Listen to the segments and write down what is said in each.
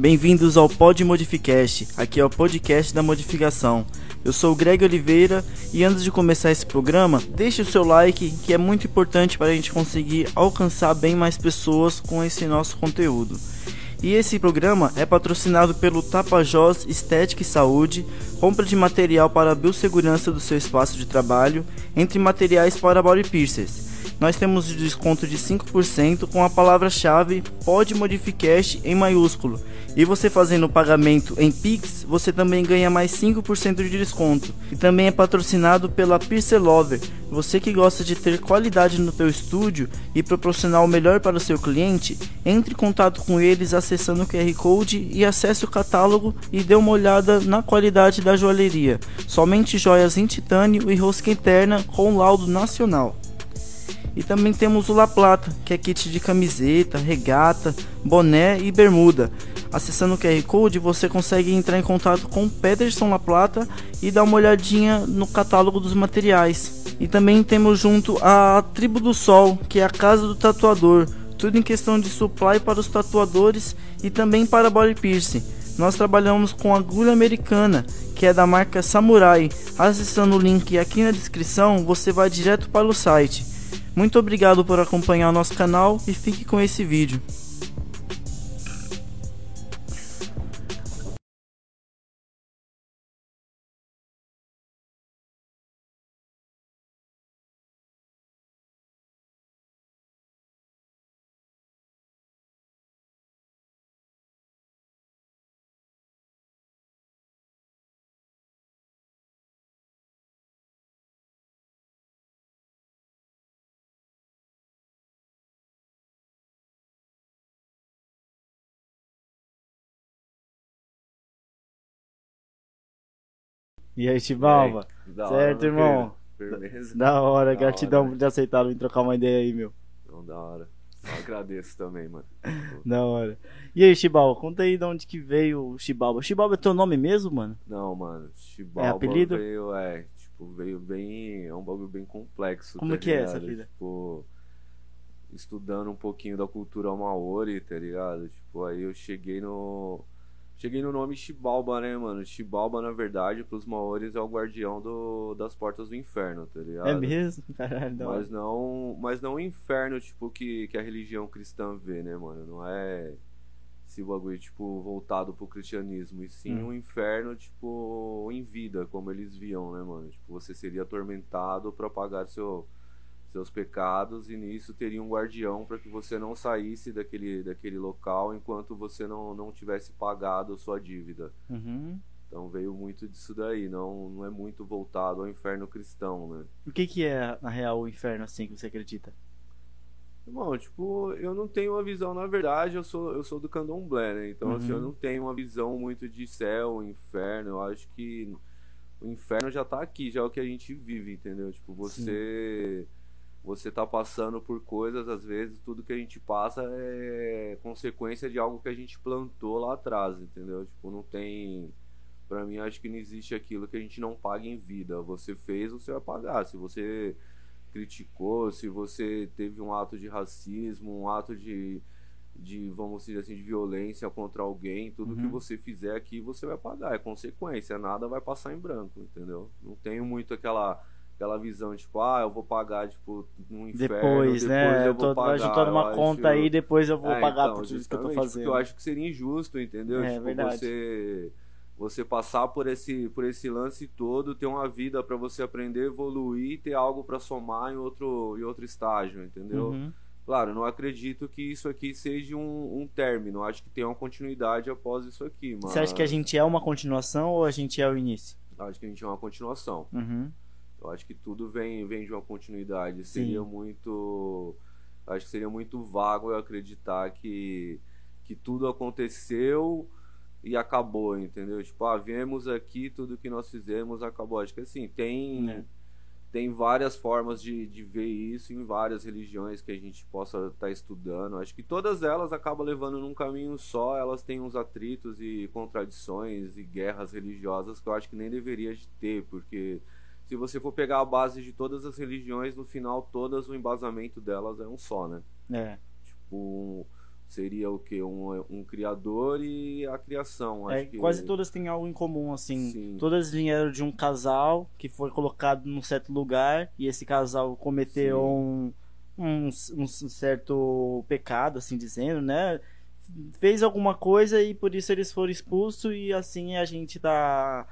Bem-vindos ao Pod Modificast. Aqui é o podcast da modificação. Eu sou o Greg Oliveira e antes de começar esse programa, deixe o seu like, que é muito importante para a gente conseguir alcançar bem mais pessoas com esse nosso conteúdo. E esse programa é patrocinado pelo Tapajós Estética e Saúde, compra de material para a biossegurança do seu espaço de trabalho, entre materiais para body piercers nós temos desconto de 5% com a palavra-chave pode em maiúsculo. E você fazendo o pagamento em Pix, você também ganha mais 5% de desconto. E também é patrocinado pela Piercer Lover. Você que gosta de ter qualidade no teu estúdio e proporcionar o melhor para o seu cliente, entre em contato com eles acessando o QR Code e acesse o catálogo e dê uma olhada na qualidade da joalheria. Somente joias em titânio e rosca interna com laudo nacional. E também temos o La Plata, que é kit de camiseta, regata, boné e bermuda. Acessando o QR Code, você consegue entrar em contato com o Pederson La Plata e dar uma olhadinha no catálogo dos materiais. E também temos junto a Tribo do Sol, que é a casa do tatuador. Tudo em questão de supply para os tatuadores e também para body piercing. Nós trabalhamos com agulha americana, que é da marca Samurai. Acessando o link aqui na descrição, você vai direto para o site. Muito obrigado por acompanhar nosso canal e fique com esse vídeo. E aí, Chibalba? Certo, irmão? Firmeza. Da hora, da gratidão hora, por ter aceitado vir trocar uma ideia aí, meu. Não, da hora. Só agradeço também, mano. da hora. E aí, Chibalba, conta aí de onde que veio o Chibalba. Chibalba é teu nome mesmo, mano? Não, mano. Chibalba é apelido? veio, é, tipo, veio bem. É um bagulho bem complexo. Como tá que ligado? é essa vida? Tipo, estudando um pouquinho da cultura maori, tá ligado? Tipo, aí eu cheguei no Cheguei no nome Shibalba, né, mano? Shibalba, na verdade, pros maores é o guardião do, das portas do inferno, tá ligado? É mesmo? Caralho, mas não, mas não o inferno, tipo, que, que a religião cristã vê, né, mano? Não é esse bagulho, tipo, voltado pro cristianismo. E sim hum. um inferno, tipo, em vida, como eles viam, né, mano? Tipo, você seria atormentado pra pagar seu seus pecados e nisso teria um guardião para que você não saísse daquele, daquele local enquanto você não, não tivesse pagado a sua dívida. Uhum. Então veio muito disso daí, não, não é muito voltado ao inferno cristão, né? O que, que é, na real, o inferno assim que você acredita? Bom, tipo, eu não tenho uma visão, na verdade, eu sou, eu sou do candomblé, né? Então, uhum. assim, eu uhum. não tenho uma visão muito de céu, inferno, eu acho que o inferno já tá aqui, já é o que a gente vive, entendeu? Tipo, você... Sim você tá passando por coisas, às vezes, tudo que a gente passa é consequência de algo que a gente plantou lá atrás, entendeu? Tipo, não tem. Pra mim, acho que não existe aquilo que a gente não paga em vida. Você fez, você vai pagar. Se você criticou, se você teve um ato de racismo, um ato de, de vamos dizer assim, de violência contra alguém, tudo uhum. que você fizer aqui, você vai pagar. É consequência, nada vai passar em branco, entendeu? Não tenho muito aquela aquela visão, tipo, ah, eu vou pagar, tipo, no inferno. Depois, né? Eu, tô, pagar, juntando uma conta acho... aí, depois eu vou é, pagar então, por tudo que eu tô fazendo. Eu acho que seria injusto, entendeu? É, tipo, verdade. você você passar por esse por esse lance todo, ter uma vida para você aprender, evoluir, ter algo para somar em outro em outro estágio, entendeu? Uhum. Claro, não acredito que isso aqui seja um, um término. Acho que tem uma continuidade após isso aqui. Mas... Você acha que a gente é uma continuação ou a gente é o início? Acho que a gente é uma continuação. Uhum. Eu acho que tudo vem, vem de uma continuidade. Sim. Seria muito. Acho que seria muito vago eu acreditar que, que tudo aconteceu e acabou, entendeu? Tipo, ah, viemos aqui, tudo que nós fizemos acabou. Acho que assim, tem. É. Tem várias formas de, de ver isso em várias religiões que a gente possa estar tá estudando. Acho que todas elas acabam levando num caminho só. Elas têm uns atritos e contradições e guerras religiosas que eu acho que nem deveria ter, porque se você for pegar a base de todas as religiões, no final, todas o embasamento delas é um só, né? É. Tipo, seria o que? Um, um criador e a criação. Acho É, que... Quase todas têm algo em comum, assim. Sim. Todas vieram de um casal que foi colocado num certo lugar e esse casal cometeu um, um, um certo pecado, assim dizendo, né? Fez alguma coisa e por isso eles foram expulsos e assim a gente tá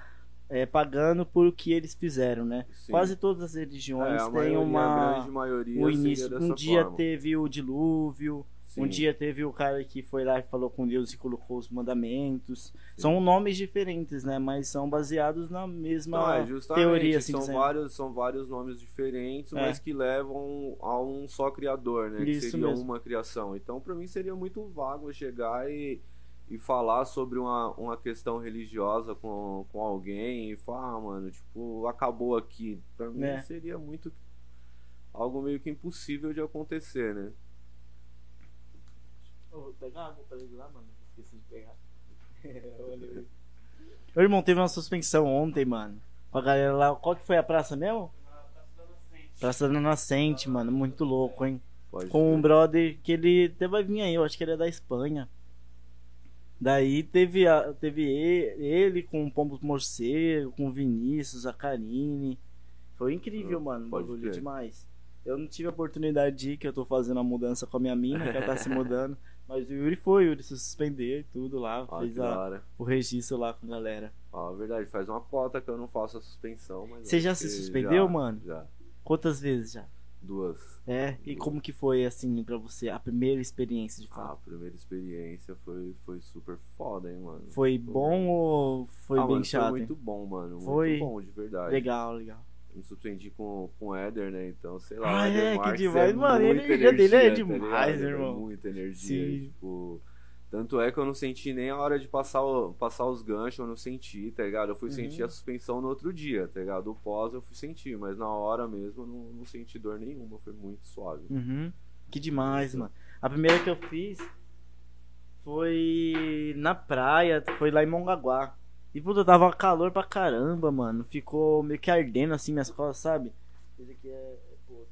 é, pagando por o que eles fizeram, né? Sim. Quase todas as É, religiões a têm uma maioria o início. Um dia forma. teve o dilúvio, Sim. um dia teve o cara que foi lá e falou com Deus e colocou os mandamentos. São nomes diferentes, né? Mas são baseados na mesma Não, é teoria, assim são dizendo. vários, são vários nomes diferentes, É. mas que levam a um só criador, né? Isso que seria mesmo. uma criação. Então, pra mim seria muito vago chegar e, e falar sobre uma, uma questão religiosa com, com alguém e falar, ah, mano, tipo, acabou aqui. Pra mim É. seria muito algo meio que impossível de acontecer, né? vou pegar água pra ele lá, mano. Esqueci de pegar. Meu irmão, teve uma suspensão ontem, mano. Com a galera lá. Qual que foi a praça mesmo? Praça da Nascente, mano. Muito louco, hein? Pode com um brother que ele até vai vir aí, eu acho que ele é da Espanha. Daí teve, a, teve ele com o Pombo Morcego, com o Vinícius, a Karine. Foi incrível, Ah, mano. pode Bagulho demais. Eu não tive a oportunidade de ir, que eu tô fazendo a mudança com a minha mina, que ela tá se mudando. Mas o Yuri foi, o Yuri se suspendeu e tudo lá. Ah, fez a- o registro lá com a galera. Ah, verdade, faz uma cota que eu não faço a suspensão, mas. Você já se suspendeu, já, mano? Já. Quantas vezes já? Duas. É, e como que foi, assim, pra você, a primeira experiência de Ah, fato? a primeira experiência foi, foi super foda, hein, mano. Foi bom ou foi ah, bem mano, chato? Foi hein? muito bom, mano. Foi? Muito bom, de verdade. Legal, legal. Me surpreendi com, com o Éder, né? Então, sei lá. Ah, é, que Marques demais. é Mano, a energia dele é tá demais, ligado? irmão. É muita energia. Sim. Tipo. Tanto é que eu não senti nem a hora de passar, o- passar os ganchos, eu não senti, tá ligado? Eu fui Uhum. sentir a suspensão no outro dia, tá ligado? O pós eu fui sentir, mas na hora mesmo eu não, não senti dor nenhuma, foi muito suave. Uhum. Que demais, mano. A primeira que eu fiz foi na praia, foi lá em Mongaguá. E puta, tava calor pra caramba, mano. Ficou meio que ardendo assim minhas costas, sabe? Esse aqui é. é pô.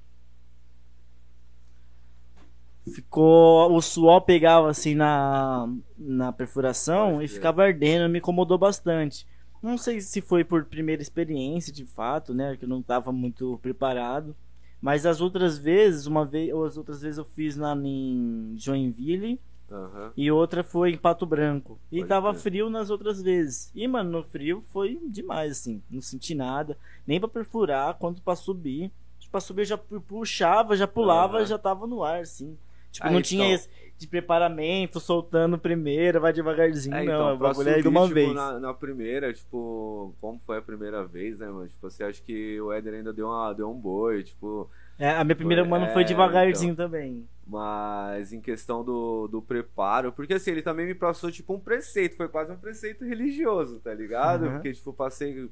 Ficou. O suor pegava assim na, na perfuração Pode e ficava ardendo, me incomodou bastante. Não sei se foi por primeira experiência, de fato, né? Que eu não tava muito preparado. Mas as outras vezes, uma vez, ou as outras vezes eu fiz lá em Joinville Aham. e outra foi em Pato Branco. E Pode tava crer. frio nas outras vezes. E, mano, no frio foi demais, assim. Não senti nada. Nem pra perfurar, quanto pra subir. Pra subir eu já pu- puxava, já pulava, Aham. já tava no ar, assim. Tipo, Ah, não então. tinha esse de preparamento, soltando primeiro, vai devagarzinho. É, não, então, o pra bagulho é de uma tipo, vez. Na, na primeira, tipo, como foi a primeira vez, né, mano? Tipo, você acha que o Éder ainda deu, uma, deu um boi, tipo. É, a minha primeira Foi- mano é, foi devagarzinho também. Mas em questão do, do preparo, porque assim, ele também me passou, tipo, um preceito, foi quase um preceito religioso, tá ligado? Uhum. Porque, tipo, passei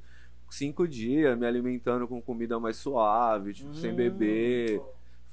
cinco dias me alimentando com comida mais suave, tipo, sem Hum. beber.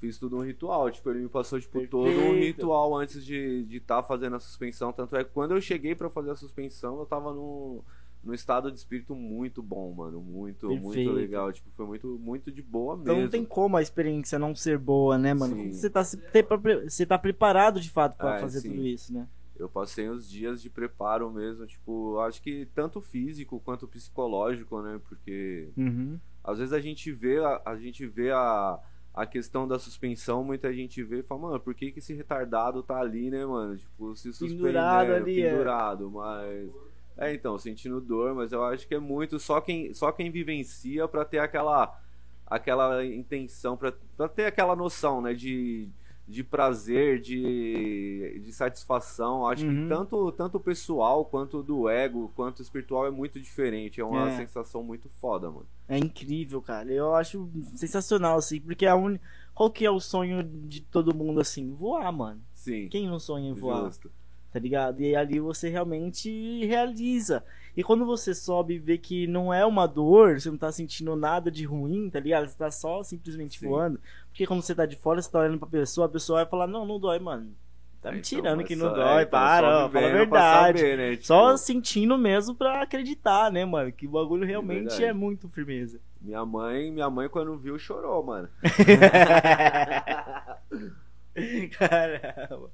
Fiz tudo um ritual, tipo, ele me passou, tipo, todo um Perfeito. ritual antes de estar de tá fazendo a suspensão. Tanto é que quando eu cheguei pra fazer a suspensão, eu tava num, num estado de espírito muito bom, mano. Muito, muito Perfeito. legal. Tipo, foi muito, muito de boa Então mesmo. não tem como a experiência não ser boa, né, mano? Sim. Você tá, você tá preparado de fato pra É, fazer sim. tudo isso, né? Eu passei uns dias de preparo mesmo, tipo, acho que tanto físico quanto psicológico, né? Porque Uhum. às vezes a gente vê a, a gente vê a, a questão da suspensão, muita gente vê e fala, mano, por que, que esse retardado tá ali, né, mano? Tipo, se suspende, Pendurado né, ali, é. pendurado, mas é, então, sentindo dor, mas eu acho que é muito só quem só quem vivencia pra ter aquela aquela intenção, pra ter aquela noção, né, de de prazer, de, de satisfação. Acho Uhum. que tanto, tanto pessoal quanto do ego, quanto espiritual é muito diferente. É uma É. sensação muito foda, mano. É incrível, cara. Eu acho sensacional, assim, porque a un... qual que é o sonho de todo mundo, assim? Voar, mano. Sim. Quem não sonha em voar? Justo. Tá ligado? E ali você realmente realiza. E quando você sobe e vê que não é uma dor, você não tá sentindo nada de ruim, tá ligado? Você tá só simplesmente Sim. voando. Porque quando você tá de fora, você tá olhando pra pessoa, a pessoa vai falar, não, não dói, mano. Tá me Então, tirando mas que não é, dói, então, para, ó, fala a verdade. saber, né? Tipo, Só sentindo mesmo pra acreditar, né, mano? Que o bagulho realmente verdade. é muito firmeza. Minha mãe, minha mãe quando viu chorou, mano. Caramba.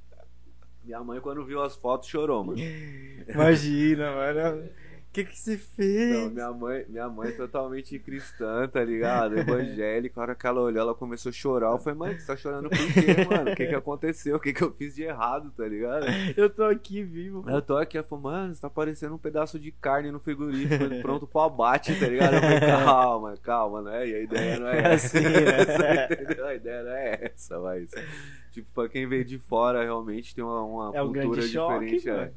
Minha mãe, quando viu as fotos, chorou, mano. Imagina, mano. O que, que você fez? Não, minha mãe, minha mãe é totalmente cristã, tá ligado? Evangélica. A hora que ela olhou, ela começou a chorar. Eu falei, mãe, você tá chorando por quê, mano? O que que aconteceu? O que que eu fiz de errado, tá ligado? Eu tô aqui vivo. Eu tô aqui, ela falou, mano, você tá parecendo um pedaço de carne no frigorífico, pronto pro abate, tá ligado? Eu falei, calma, calma, né? E a ideia não é essa. Assim, né? entendeu? A ideia não é essa, mas. Tipo, pra quem veio de fora, realmente tem uma, uma É um cultura choque, diferente. é. mano.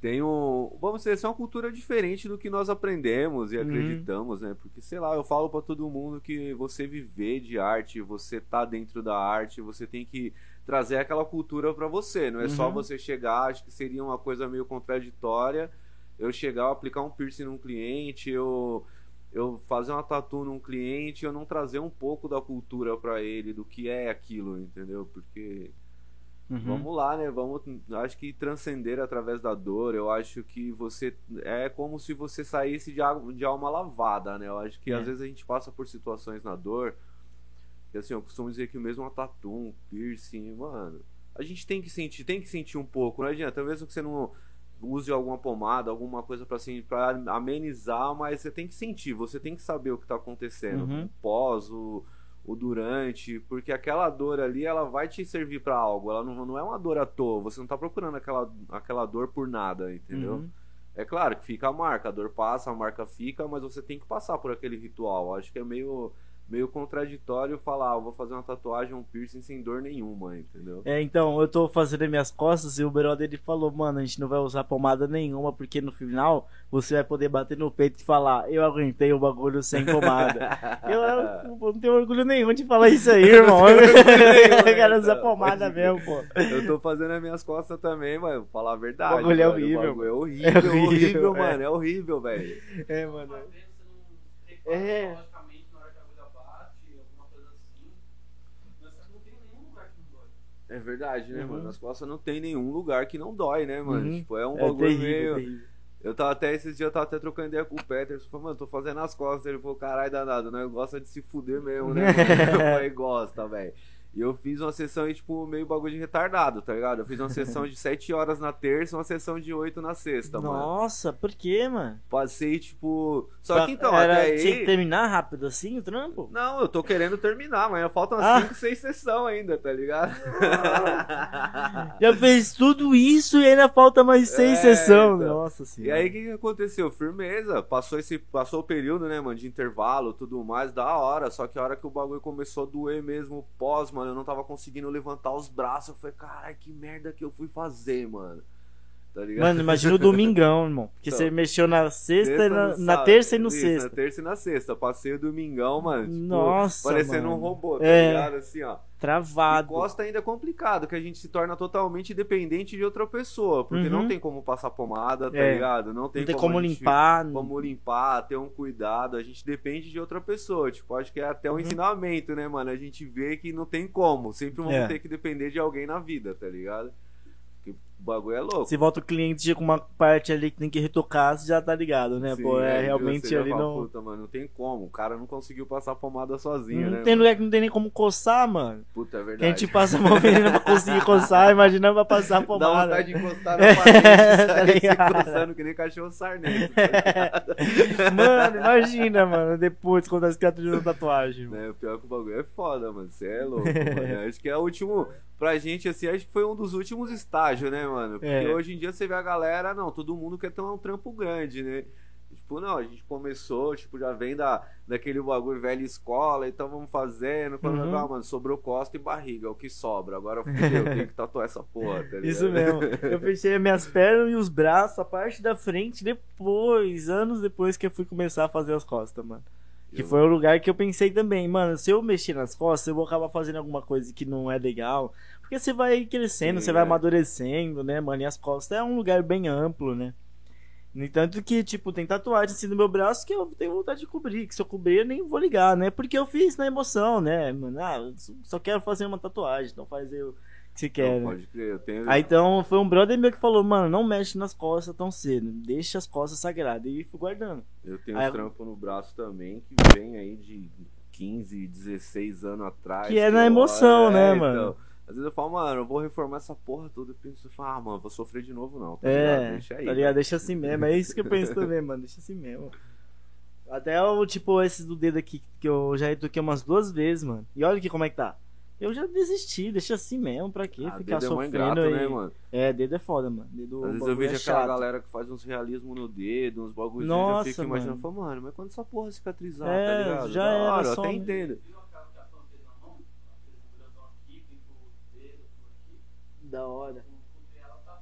Tem um. Vamos dizer, essa é uma cultura diferente do que nós aprendemos e Uhum. acreditamos, né? Porque, sei lá, eu falo pra todo mundo que você viver de arte, você tá dentro da arte, você tem que trazer aquela cultura pra você. Não é só Uhum. você chegar, acho que seria uma coisa meio contraditória. Eu chegar, eu aplicar um piercing num cliente, eu eu fazer uma tatu num cliente, eu não trazer um pouco da cultura pra ele, do que é aquilo, entendeu? Porque Uhum. Vamos lá, né? Vamos, acho que transcender através da dor. Eu acho que você é como se você saísse de, água- de alma lavada, né? Eu acho que É. às vezes a gente passa por situações na dor. Que assim, eu costumo dizer que mesmo uma tatu, um piercing, mano, a gente tem que sentir, tem que sentir um pouco. Não adianta, mesmo que você não use alguma pomada, alguma coisa pra assim, para amenizar, mas você tem que sentir, você tem que saber o que tá acontecendo, Uhum. o pós, o, o durante, porque aquela dor ali, ela vai te servir pra algo, ela não, não é uma dor à toa, você não tá procurando aquela, aquela dor por nada, entendeu? Uhum. É claro que fica a marca, a dor passa, a marca fica, mas você tem que passar por aquele ritual. Acho que é meio, meio contraditório falar, ah, eu vou fazer uma tatuagem, um piercing sem dor nenhuma, entendeu? É, então, eu tô fazendo as minhas costas e o brother ele falou, mano, a gente não vai usar pomada nenhuma, porque no final você vai poder bater no peito e falar, eu aguentei o bagulho sem pomada. eu, eu não tenho orgulho nenhum de falar isso aí, irmão. Nenhum, eu quero né, usar então, pomada mesmo, pô. Eu tô fazendo as minhas costas também, mas vou falar a verdade. O bagulho é horrível, bagulho é horrível, É horrível, horrível, é. mano. É horrível, velho. É, mano. É. repara logicamente na hora que a agulha bate, alguma coisa assim. Mas você não tem nenhum lugar que não dói. É verdade, né, Uhum. mano? As costas não tem nenhum lugar que não dói, né, mano? Uhum. Tipo, é um É bagulho terrível, meio. terrível. Eu tava até esses dias, eu tava até trocando ideia com o Peterson. Falei, mano, tô fazendo as costas. Ele falou, caralho, danado, né? Gosta de se fuder mesmo, né? mano? Eu falei, gosta, velho. E eu fiz uma sessão aí, tipo, meio bagulho de retardado, tá ligado? Eu fiz uma sessão de 7 horas na terça e uma sessão de 8 na sexta, mano. Nossa, por quê, mano? Passei, tipo. Só que então, Era, até Tinha que aí. terminar rápido assim o trampo? Não, eu tô querendo terminar, mas faltam Ah. 5, 6 sessões ainda, tá ligado? Já fez tudo isso e ainda falta mais seis É, sessões. então. Nossa E senhora. aí o que, que aconteceu? Firmeza, passou esse passou o período, né, mano, de intervalo, tudo mais, da hora, só que a hora que o bagulho começou a doer mesmo, pós, mano, eu não tava conseguindo levantar os braços, eu falei, caralho, que merda que eu fui fazer, mano. Tá? Mano, imagina o domingão, irmão. Porque Então, você mexeu na sexta, e na, na terça e no Isso, sexta. Na terça e na sexta. Passei o domingão, mano. Tipo, Nossa, Parecendo um mano. robô, tá É. ligado? Assim, ó. Travado. costa ainda é complicado, que a gente se torna totalmente dependente de outra pessoa. Porque Uhum. não tem como passar pomada, tá É. ligado? Não tem, Não tem como gente- limpar. Como limpar, ter um cuidado. A gente depende de outra pessoa. Tipo, acho que é até um Uhum. ensinamento, né, mano? A gente vê que não tem como. Sempre vamos É. ter que depender de alguém na vida, tá ligado? O bagulho é louco. Se volta o cliente com uma parte ali que tem que retocar, você já tá ligado, né? Sim, Pô, é de realmente ali não. Puta, mano, não tem como. O cara não conseguiu passar pomada sozinho, Não né? tem lugar que não tem nem como coçar, mano. Puta, é a verdade. gente passa a mão menina pra conseguir coçar, imagina pra passar Dá pomada. vontade de encostar É, na parede, tá sair se ligado? coçando que nem cachorro sarnento. tá ligado? Mano, imagina, mano, depois quando as criaturas da tatuagem. mano. né? O pior que o bagulho é foda, mano. Você é louco, mano. Acho que é o último. Pra gente, assim, acho que foi um dos últimos estágios, né, mano? Porque É. hoje em dia você vê a galera, não, todo mundo quer ter um trampo grande, né? Tipo, não, a gente começou, tipo, já vem da, daquele bagulho velha escola, então vamos fazendo. Quando Uhum. ah, mano, sobrou costa e barriga, é o que sobra. Agora fudeu, tem que tatuar essa porra, tá? Isso mesmo. Eu fechei as minhas pernas e os braços, a parte da frente, depois, anos depois que eu fui começar a fazer as costas, mano. Que Eu- foi o lugar que eu pensei também, mano, se eu mexer nas costas, eu vou acabar fazendo alguma coisa que não é legal. Porque você vai crescendo, Sim, você vai é. amadurecendo, né, mano? E as costas é um lugar bem amplo, né? No entanto que, tipo, tem tatuagem assim no meu braço que eu tenho vontade de cobrir. Que se eu cobrir, eu nem vou ligar, né? Porque eu fiz na emoção, né, mano? Ah, só quero fazer uma tatuagem, então faz eu o que você quer, Não, né? pode crer, eu tenho. Aí então foi um brother meu que falou, mano, não mexe nas costas tão cedo, deixa as costas sagradas. E fui guardando. Eu tenho Aí uns eu- trampos no braço também que vem aí de 15, 16 anos atrás. Que é na emoção, né, então, mano? Às vezes eu falo, mano, eu vou reformar essa porra toda. Eu penso, ah, mano, vou sofrer de novo não. Tá ligado? É, Deixa aí. tá ligado? Deixa assim mesmo. É isso que eu penso também, mano. Deixa assim mesmo. Até o tipo esses do dedo aqui que eu já retoquei umas duas vezes, mano. E olha aqui como é que tá. Eu já desisti, deixa assim mesmo, pra quê? Ah, Ficar dedo é sofrendo ingrato, aí. né, mano? É, dedo é foda, mano. Dedo, Às vezes eu vejo é aquela chato. galera que faz uns realismo no dedo, uns bagulhos. Eu fico imaginando, mano. falo, mano, mas quando essa porra cicatrizar, É, tá ligado? já Da era, hora, eu até entendo. Da hora. Tá,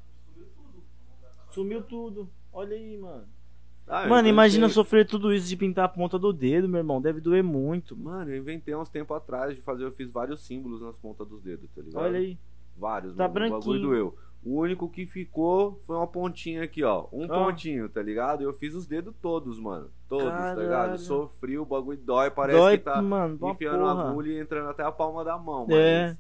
Sumiu tudo. Olha aí, mano. Ah, Mano, imagina inventei- sofrer tudo isso de pintar a ponta do dedo, meu irmão. Deve doer muito. Mano. Mano, eu inventei uns tempos atrás de fazer, eu fiz vários símbolos nas pontas dos dedos, tá ligado? Olha aí. Vários, Tá mano, o bagulho branquinho. doeu. O único que ficou foi uma pontinha aqui, ó. Um pontinho, tá ligado? Eu fiz os dedos todos, mano. Todos, tá Caralho. ligado? Sofri, o bagulho dói, parece Dói, que tá mano, enfiando a agulha e entrando até a palma da mão, É. mas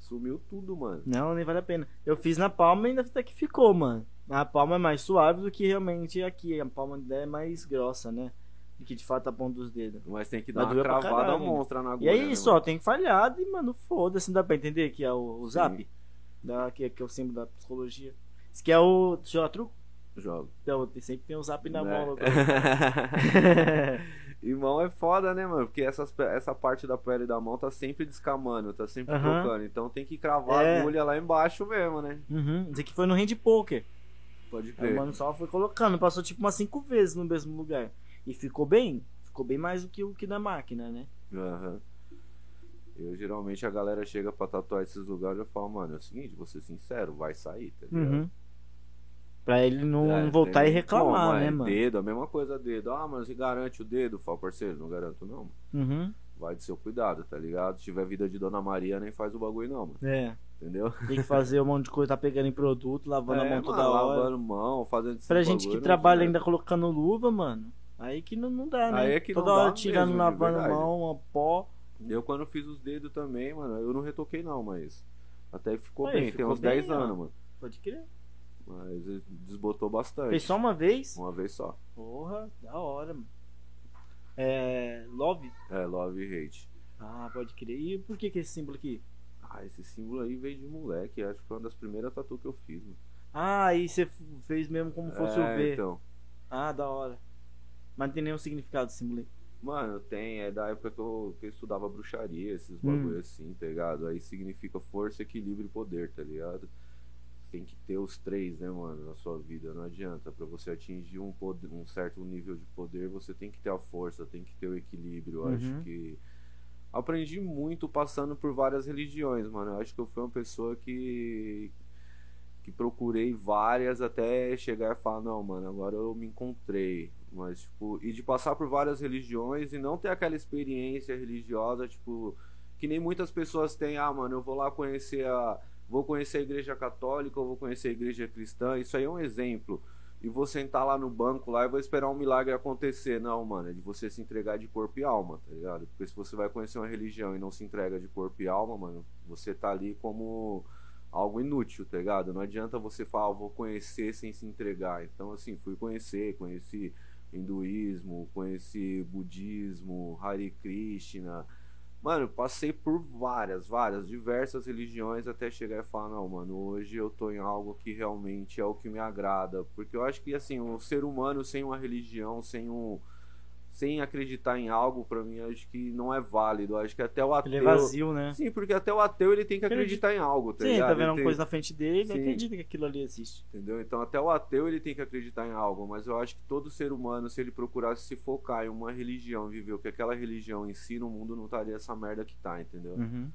sumiu tudo, mano. Não, nem vale a pena. Eu fiz na palma e ainda até que ficou, mano. A palma é mais suave do que realmente aqui. A palma é mais grossa, né? Do que de fato a ponta dos dedos. Mas tem que Mas dar uma cravada monstra na E agulha. aí, né, só, mano? tem falhado e, mano, foda-se, não dá pra entender que é o, o zap. Da, que, que é o símbolo da psicologia. Isso que é o. Joga truco? Jogo. Então, tem- sempre tem o zap na Né? mão. E mão é foda, né, mano? Porque essas, essa parte da pele da mão tá sempre descamando, tá sempre Aham. trocando. Então tem que cravar É. a agulha lá embaixo mesmo, né? uhum. Isso aqui foi no hand poker. Pode Aí crer. o mano só foi colocando, passou tipo umas cinco vezes no mesmo lugar. E ficou bem. Ficou bem mais do que o que da máquina, né? Aham. Eu geralmente a galera chega pra tatuar esses lugares e eu falo, mano, é o seguinte, vou ser sincero, vai sair, tá ligado? Uhum. Pra ele não É, voltar tem e reclamar, né, é mano? Dedo, a mesma coisa, dedo. Ah, mas você garante o dedo? Fala, parceiro, não garanto não. Uhum. Vai de seu cuidado, tá ligado? Se tiver vida de Dona Maria, nem faz o bagulho não, mano. É. Entendeu? Tem que fazer um monte de coisa, tá pegando em produto, lavando a É, mão mano, toda hora. lavando mão, fazendo Pra gente que bagulho, trabalha não ainda colocando luva, mano. Aí que não, não dá, né? Aí é que Toda hora tirando, mesmo, lavando a mão, a pó. Eu quando fiz os dedos também, mano, eu não retoquei não, mas até ficou Aí, bem, tem ficou uns bem, 10 ó. anos, mano. Pode crer. Mas desbotou bastante. Fez só uma vez? Uma vez só. Porra, da hora, mano. É. Love? É, love e hate. Ah, pode crer. E por que que esse símbolo aqui? Ah, esse símbolo aí veio de moleque, acho que foi uma das primeiras tatu que eu fiz, mano. Ah, aí você fez mesmo como fosse é, o V. então. Ah, da hora. Mas não tem nenhum significado esse símbolo aí. Mano, tem, é da época que eu, que eu estudava bruxaria, esses Hum. bagulho assim, tá ligado? Aí significa força, equilíbrio e poder, tá ligado? Tem que ter os três, né, mano, na sua vida. Não adianta. Pra você atingir um, poder, um certo nível de poder, você tem que ter a força, tem que ter o equilíbrio. Eu Uhum. acho que. Aprendi muito passando por várias religiões, mano. Eu acho que eu fui uma pessoa que. que procurei várias até chegar e falar, não, mano, agora eu me encontrei. Mas, tipo, e de passar por várias religiões e não ter aquela experiência religiosa, tipo, que nem muitas pessoas têm, ah, mano, eu vou lá conhecer a. Vou conhecer a igreja católica, ou vou conhecer a igreja cristã. Isso aí é um exemplo. E vou sentar lá no banco lá e vou esperar um milagre acontecer. Não, mano, é de você se entregar de corpo e alma, tá ligado? Porque se você vai conhecer uma religião e não se entrega de corpo e alma, mano, você tá ali como algo inútil, tá ligado? Não adianta você falar, ah, vou conhecer sem se entregar. Então, assim, fui conhecer, conheci hinduísmo, conheci budismo, Hare Krishna. Mano, passei por várias, várias, diversas religiões até chegar e falar, não, mano, hoje eu tô em algo que realmente é o que me agrada. Porque eu acho que, assim, o ser humano sem uma religião, sem um. Sem acreditar em algo, pra mim, acho que não é válido. Acho que até o ateu. Ele é vazio, né? Sim, porque até o ateu ele tem que Acredita. acreditar em algo, tá Sim, ligado? tá vendo Ele uma tem- coisa na frente dele, ele Sim. acredita que aquilo ali existe. Entendeu? Então até o ateu ele tem que acreditar em algo, mas eu acho que todo ser humano, se ele procurasse se focar em uma religião, viver o que aquela religião ensina, o mundo não estaria essa merda que tá, entendeu? Uhum.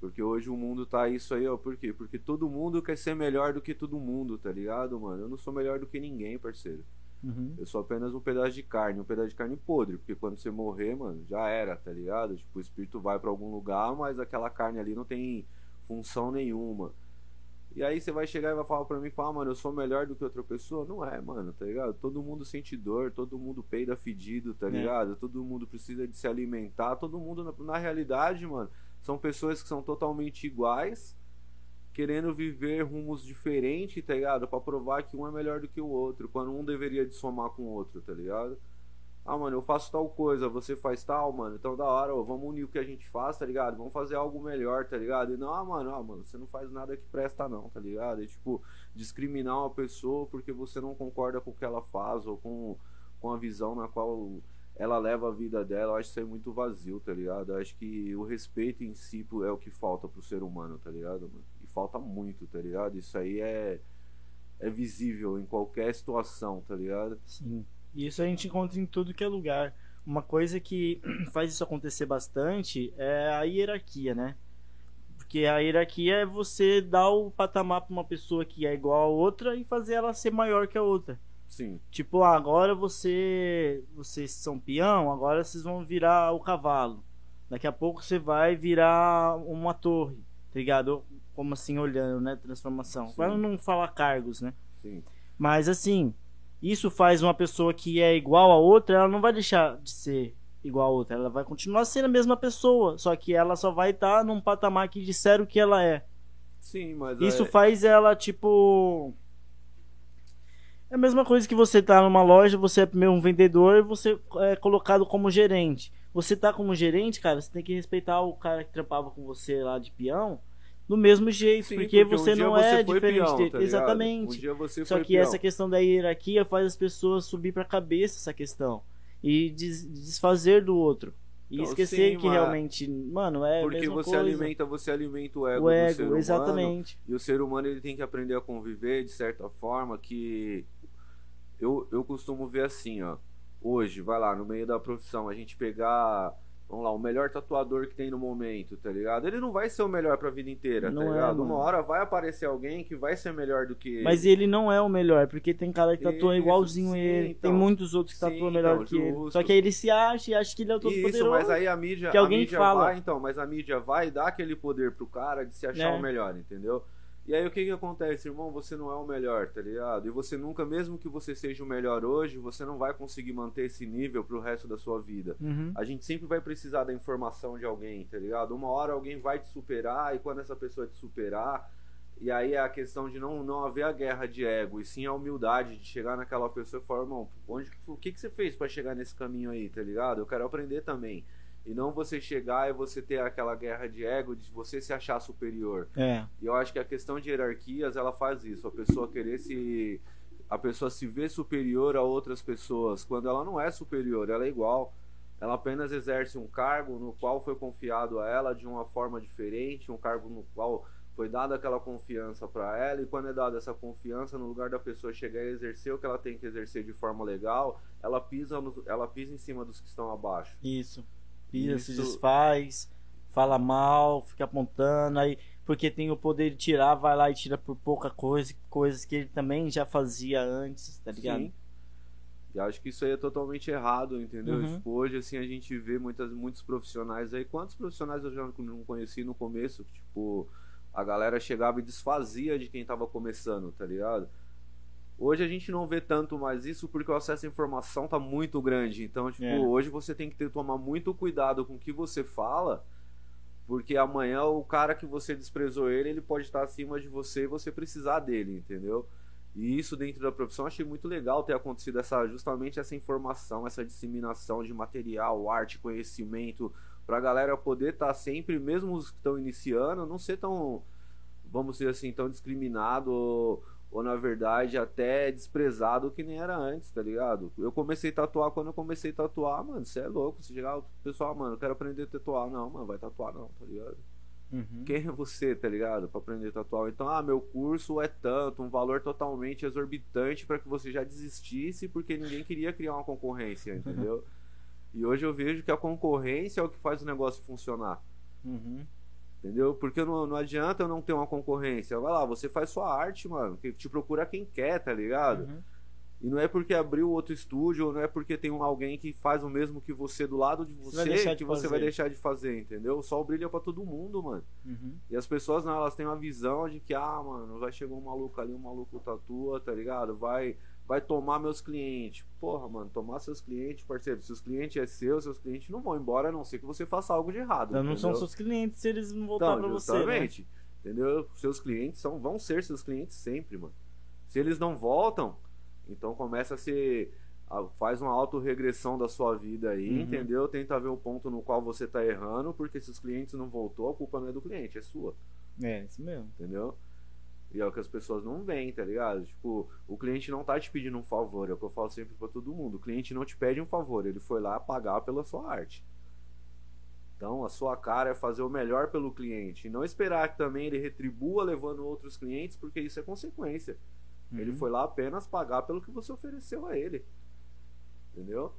Porque hoje o mundo tá isso aí, ó. Por quê? Porque todo mundo quer ser melhor do que todo mundo, tá ligado, mano? Eu não sou melhor do que ninguém, parceiro. Uhum. Eu sou apenas um pedaço de carne, um pedaço de carne podre. Porque quando você morrer, mano, já era, tá ligado? Tipo, o espírito vai pra algum lugar, mas aquela carne ali não tem função nenhuma. E aí você vai chegar e vai falar pra mim, falar, mano, eu sou melhor do que outra pessoa? Não é, mano, tá ligado? Todo mundo sente dor, todo mundo peida fedido, tá É. ligado? Todo mundo precisa de se alimentar, todo mundo, na, na realidade, mano, são pessoas que são totalmente iguais, querendo viver rumos diferentes, tá ligado? Pra provar que um é melhor do que o outro, quando um deveria de somar com o outro, tá ligado? Ah, mano, eu faço tal coisa, você faz tal, mano. Então da hora, ó, vamos unir o que a gente faz, tá ligado? Vamos fazer algo melhor, tá ligado? E não, ah, mano, ah, mano, você não faz nada que presta, não, tá ligado? E tipo, discriminar uma pessoa porque você não concorda com o que ela faz ou com, com a visão na qual ela leva a vida dela, eu acho isso aí muito vazio, tá ligado? Eu acho que o respeito em si é o que falta pro ser humano, tá ligado, mano? Falta muito, tá ligado? Isso aí é, é visível em qualquer situação, tá ligado? Sim. E isso a gente encontra em tudo que é lugar. Uma coisa que faz isso acontecer bastante é a hierarquia, né? Porque a hierarquia é você dar o patamar pra uma pessoa que é igual a outra e fazer ela ser maior que a outra. Sim. Tipo, ah, agora você. Vocês são peão, agora vocês vão virar o cavalo. Daqui a pouco você vai virar uma torre, tá ligado? Como assim, olhando, né? Transformação. Sim. Para não falar cargos, né? Sim. Mas assim, isso faz uma pessoa que é igual a outra, ela não vai deixar de ser igual a outra. Ela vai continuar sendo a mesma pessoa. Só que ela só vai estar num patamar que disseram que ela é. Sim, mas Isso é... faz ela, tipo. É a mesma coisa que você tá numa loja, você é primeiro um vendedor e você é colocado como gerente. Você tá como gerente, cara, você tem que respeitar o cara que trampava com você lá de peão do mesmo jeito, Sim, porque, um você dia não você é diferente peão, dele. tá? Exatamente. Um Só que peão. essa questão da hierarquia faz as pessoas subir pra cabeça essa questão e des- desfazer do outro. E Então, esquecer sim, que mas- realmente, mano, é a Porque você coisa. alimenta, você alimenta o ego, o do ser ego, humano. exatamente. E o ser humano ele tem que aprender a conviver de certa forma que eu, eu costumo ver assim, ó. Hoje, vai lá, no meio da profissão, a gente pegar, vamos lá, o melhor tatuador que tem no momento, tá ligado? Ele não vai ser o melhor pra vida inteira, Não tá é, ligado? mano. Uma hora vai aparecer alguém que vai ser melhor do que ele. Mas ele não é o melhor, porque tem cara que tatua igualzinho sim, ele, então. tem muitos outros que tatuam melhor então, que ele. justo. Só que aí ele se acha e acha que ele é o todo Isso, poderoso. mas aí a mídia, que alguém a mídia fala. vai, então, mas a mídia vai dar aquele poder pro cara de se achar Né? o melhor, entendeu? E aí o que que acontece, irmão? Você não é o melhor, tá ligado? E você nunca, mesmo que você seja o melhor hoje, você não vai conseguir manter esse nível pro resto da sua vida. Uhum. A gente sempre vai precisar da informação de alguém, tá ligado? Uma hora alguém vai te superar e quando essa pessoa te superar, e aí é a questão de não, não haver a guerra de ego, e sim a humildade de chegar naquela pessoa e falar, irmão, onde, o que, que você fez pra chegar nesse caminho aí, tá ligado? Eu quero aprender também. E não você chegar e você ter aquela guerra de ego de você se achar superior. É. E eu acho que a questão de hierarquias, ela faz isso. A pessoa querer se. A pessoa se ver superior a outras pessoas, quando ela não é superior, ela é igual. Ela apenas exerce um cargo no qual foi confiado a ela de uma forma diferente, um cargo no qual foi dada aquela confiança para ela, e quando é dada essa confiança, no lugar da pessoa chegar e exercer o que ela tem que exercer de forma legal, ela pisa, no- ela pisa em cima dos que estão abaixo. Isso. Pisa, se Isso- desfaz, fala mal, fica apontando, aí porque tem o poder de tirar, vai lá e tira por pouca coisa, coisas que ele também já fazia antes, tá ligado? Sim. E acho que isso aí é totalmente errado, entendeu? Uhum. Tipo, hoje, assim, a gente vê muitas, muitos profissionais aí. Quantos profissionais eu já não conheci no começo? que, Tipo, a galera chegava e desfazia de quem tava começando, tá ligado? Hoje a gente não vê tanto mais isso porque o acesso à informação tá muito grande. Então, tipo, É. hoje você tem que ter, tomar muito cuidado com o que você fala. Porque amanhã o cara que você desprezou ele, ele pode estar acima de você e você precisar dele, entendeu? E isso dentro da profissão achei muito legal ter acontecido essa justamente essa informação, essa disseminação de material, arte, conhecimento, pra galera poder estar sempre, mesmo os que estão iniciando, não ser tão, vamos dizer assim, tão discriminado ou, na verdade até desprezado que nem era antes, tá ligado? Eu comecei a tatuar quando eu comecei a tatuar, mano, você é louco, você chegar, o pessoal, mano, eu quero aprender a tatuar, não, mano, vai tatuar não, tá ligado? Uhum. Quem é você, tá ligado? Pra aprender a tatuar. Então, ah, meu curso é tanto, um valor totalmente exorbitante pra que você já desistisse, porque ninguém queria criar uma concorrência, entendeu? e hoje eu vejo que a concorrência é o que faz o negócio funcionar. Uhum. Entendeu? Porque não, não adianta eu não ter uma concorrência. Vai lá, você faz sua arte, mano. Que te procura quem quer, tá ligado? Uhum. E não é porque abriu outro estúdio, ou não é porque tem um, alguém que faz o mesmo que você do lado de Você você, de que você vai deixar de fazer, entendeu? O sol brilha pra todo mundo, mano. Uhum. E as pessoas, não, elas têm uma visão de que, ah, mano, vai chegar um maluco ali, um maluco tatua, tá ligado? Vai, vai tomar meus clientes. Porra, mano, tomar seus clientes, parceiro. Se os clientes é seu, seus clientes não vão embora, a não ser que você faça algo de errado. Então não são seus clientes se eles não voltar Então, pra você, né? justamente. Entendeu? Seus clientes são, vão ser seus clientes sempre, mano. Se eles não voltam, então começa a ser faz uma autorregressão da sua vida aí, Uhum. entendeu? Tenta ver o ponto no qual você tá errando, porque se os clientes não voltou, a culpa não é do cliente, é sua, É, isso mesmo. entendeu? E é o que as pessoas não veem, tá ligado? Tipo, o cliente não tá te pedindo um favor, é o que eu falo sempre pra todo mundo. O cliente não te pede um favor, ele foi lá pagar pela sua arte. Então, a sua cara é fazer o melhor pelo cliente e não esperar que também ele retribua levando outros clientes, porque isso é consequência. Ele Uhum. foi lá apenas pagar pelo que você ofereceu a ele. Entendeu?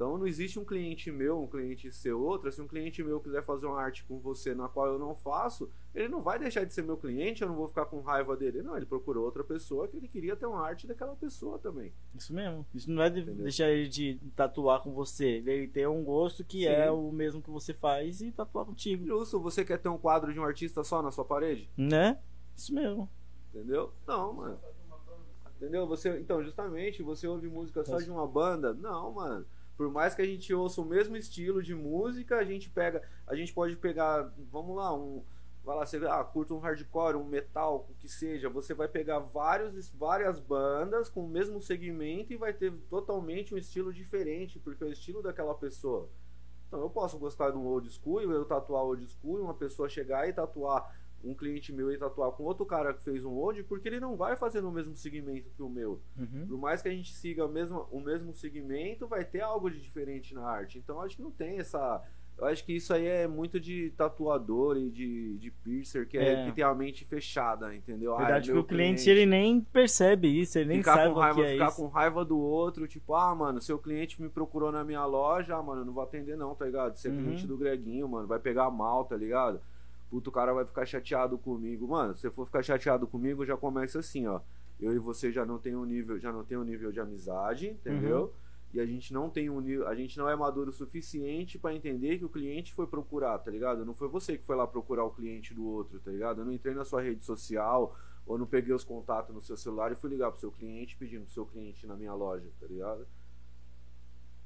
Então não existe um cliente meu, um cliente seu, outro. Se um cliente meu quiser fazer uma arte com você na qual eu não faço, ele não vai deixar de ser meu cliente, eu não vou ficar com raiva dele. Não, ele procurou outra pessoa que ele queria ter uma arte daquela pessoa também. Isso mesmo. Isso não vai de- deixar ele de tatuar com você. Ele tem um gosto que Sim. é o mesmo que você faz e tatuar contigo. Justo, você quer ter um quadro de um artista só na sua parede? Né? Isso mesmo. Entendeu? Não, mano. Entendeu? Você, então, justamente, você ouve música só de uma banda? Não, mano. Por mais que a gente ouça o mesmo estilo de música, a gente pega, a gente pode pegar, vamos lá, um, vai lá, você ah, curta um hardcore, um metal, o que seja, você vai pegar vários, várias bandas com o mesmo segmento e vai ter totalmente um estilo diferente, porque é o estilo daquela pessoa. Então, eu posso gostar de um old school, eu tatuar old school, uma pessoa chegar e tatuar um cliente meu e tatuar com outro cara que fez um old, porque ele não vai fazer no mesmo segmento que o meu. Uhum. Por mais que a gente siga o mesmo, o mesmo segmento, vai ter algo de diferente na arte. Então acho que não tem essa. Eu acho que isso aí é muito de tatuador e de, de piercer, que, é. É. que tem a mente fechada, entendeu? Ah, é Verdade que meu o cliente, ele nem percebe isso, ele nem ficar sabe com o raiva, que é ficar isso. com raiva do outro, tipo, ah, mano, seu cliente me procurou na minha loja, ah, mano, eu não vou atender não, tá ligado? Você é Uhum. cliente do Greguinho, mano, vai pegar mal, tá ligado? Puto, o cara vai ficar chateado comigo. Mano, se você for ficar chateado comigo, já começa assim, ó. Eu e você já não tem um nível, já não tem um nível de amizade, entendeu? Uhum. E a gente não tem um nível, a gente não é maduro o suficiente pra entender que o cliente foi procurar, tá ligado? Não foi você que foi lá procurar o cliente do outro, tá ligado? Eu não entrei na sua rede social ou não peguei os contatos no seu celular e fui ligar pro seu cliente pedindo pro seu cliente ir na minha loja, tá ligado?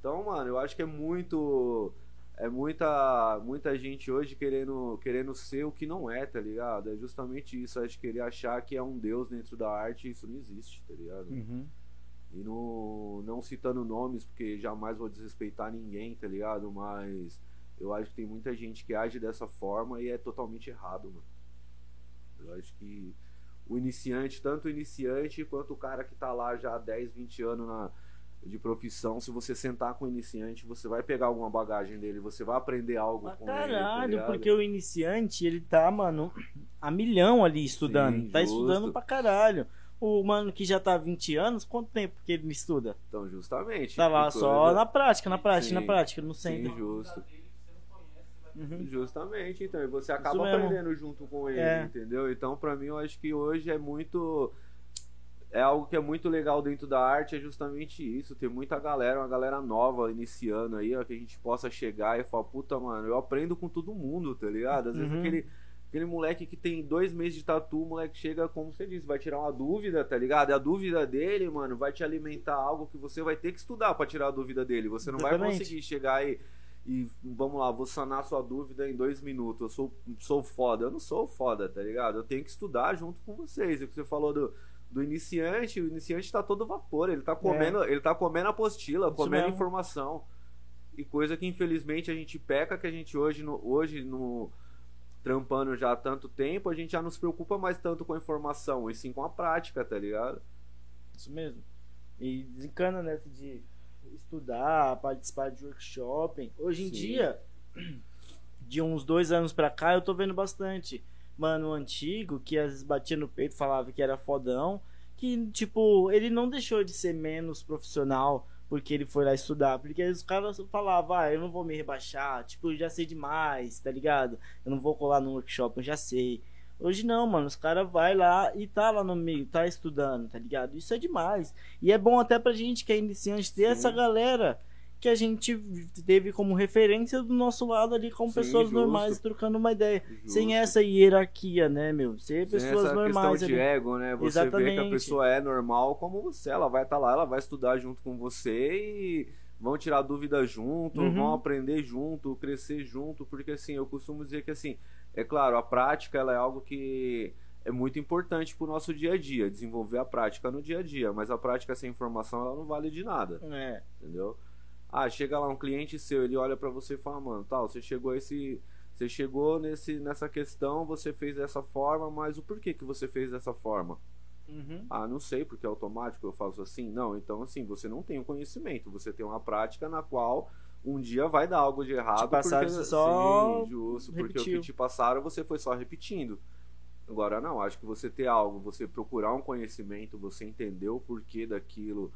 Então, mano, eu acho que é muito é muita muita gente hoje querendo querendo ser o que não é, tá ligado? É justamente isso, acho que querer achar que é um deus dentro da arte, isso não existe, tá ligado? Uhum. E não, não citando nomes, porque jamais vou desrespeitar ninguém, tá ligado? Mas eu acho que tem muita gente que age dessa forma e é totalmente errado, mano. Eu acho que o iniciante, tanto o iniciante quanto o cara que tá lá já há 10, 20 anos na, de profissão, se você sentar com o iniciante, você vai pegar alguma bagagem dele, você vai aprender algo Mas com ele. tá caralho, porque o iniciante, ele tá, mano, a milhão ali estudando. Sim, tá justo. estudando pra caralho. O mano que já tá há 20 anos, quanto tempo que ele estuda? Então, justamente. Tá lá só na prática, na prática, Sim, na prática, no Sim, centro. justo. Uhum. Justamente, então, e você acaba aprendendo junto com ele, É. entendeu? Então, pra mim, eu acho que hoje é muito. É algo que é muito legal dentro da arte, é justamente isso. Tem muita galera, uma galera nova iniciando aí, ó, que a gente possa chegar e falar, puta, mano, eu aprendo com todo mundo, tá ligado? Às vezes Uhum. aquele, aquele moleque que tem dois meses de tatu, o moleque chega, como você disse, vai tirar uma dúvida, tá ligado? E a dúvida dele, mano, vai te alimentar algo que você vai ter que estudar pra tirar a dúvida dele. Você não vai Exatamente. conseguir chegar e e vamos lá, vou sanar sua dúvida em dois minutos. Eu sou, sou foda. Eu não sou foda, tá ligado? Eu tenho que estudar junto com vocês. E o que você falou do, do iniciante, o iniciante tá todo vapor. Ele tá comendo, ele tá comendo apostila, É. Isso comendo mesmo. informação. E coisa que infelizmente a gente peca, que a gente hoje, no, hoje no trampando já há tanto tempo, a gente já não se preocupa mais tanto com a informação, e sim com a prática, tá ligado? Isso mesmo. E desencana nessa de estudar, participar de workshop. Hoje em Sim. dia, de uns dois anos pra cá, eu tô vendo bastante. Mano, antigo, que às vezes batia no peito, falava que era fodão, que, tipo, ele não deixou de ser menos profissional porque ele foi lá estudar. Porque os caras falavam, ah, eu não vou me rebaixar, tipo, eu já sei demais, tá ligado? Eu não vou colar no workshop, eu já sei. Hoje não, mano, os caras vai lá e tá lá no meio, tá estudando, tá ligado? Isso é demais. E é bom até pra gente que é iniciante ter Sim. essa galera que a gente teve como referência do nosso lado ali com Sim, pessoas justo. normais trocando uma ideia. Sem Justo. essa hierarquia, né, meu? Ser Sem pessoas essa normais questão de ali. ego, né? Você vê que a Exatamente. pessoa é normal como você, ela vai estar lá, ela vai estudar junto com você e vão tirar dúvidas junto, Uhum. vão aprender junto, crescer junto, porque assim, eu costumo dizer que assim, é claro, a prática ela é algo que é muito importante pro nosso dia a dia, desenvolver a prática no dia a dia, mas a prática sem informação ela não vale de nada, É. entendeu? Ah, chega lá um cliente seu, ele olha pra você e fala, mano, tal, você chegou a esse você chegou nesse nessa questão, você fez dessa forma, mas o porquê que você fez dessa forma? Uhum. Ah, não sei, porque é automático, eu faço assim. Não, então assim, você não tem o conhecimento, você tem uma prática na qual um dia vai dar algo de errado. Te passaram, porque, só Sim, justo, porque o que te passaram você foi só repetindo. Agora não, acho que você ter algo, você procurar um conhecimento, você entender o porquê daquilo.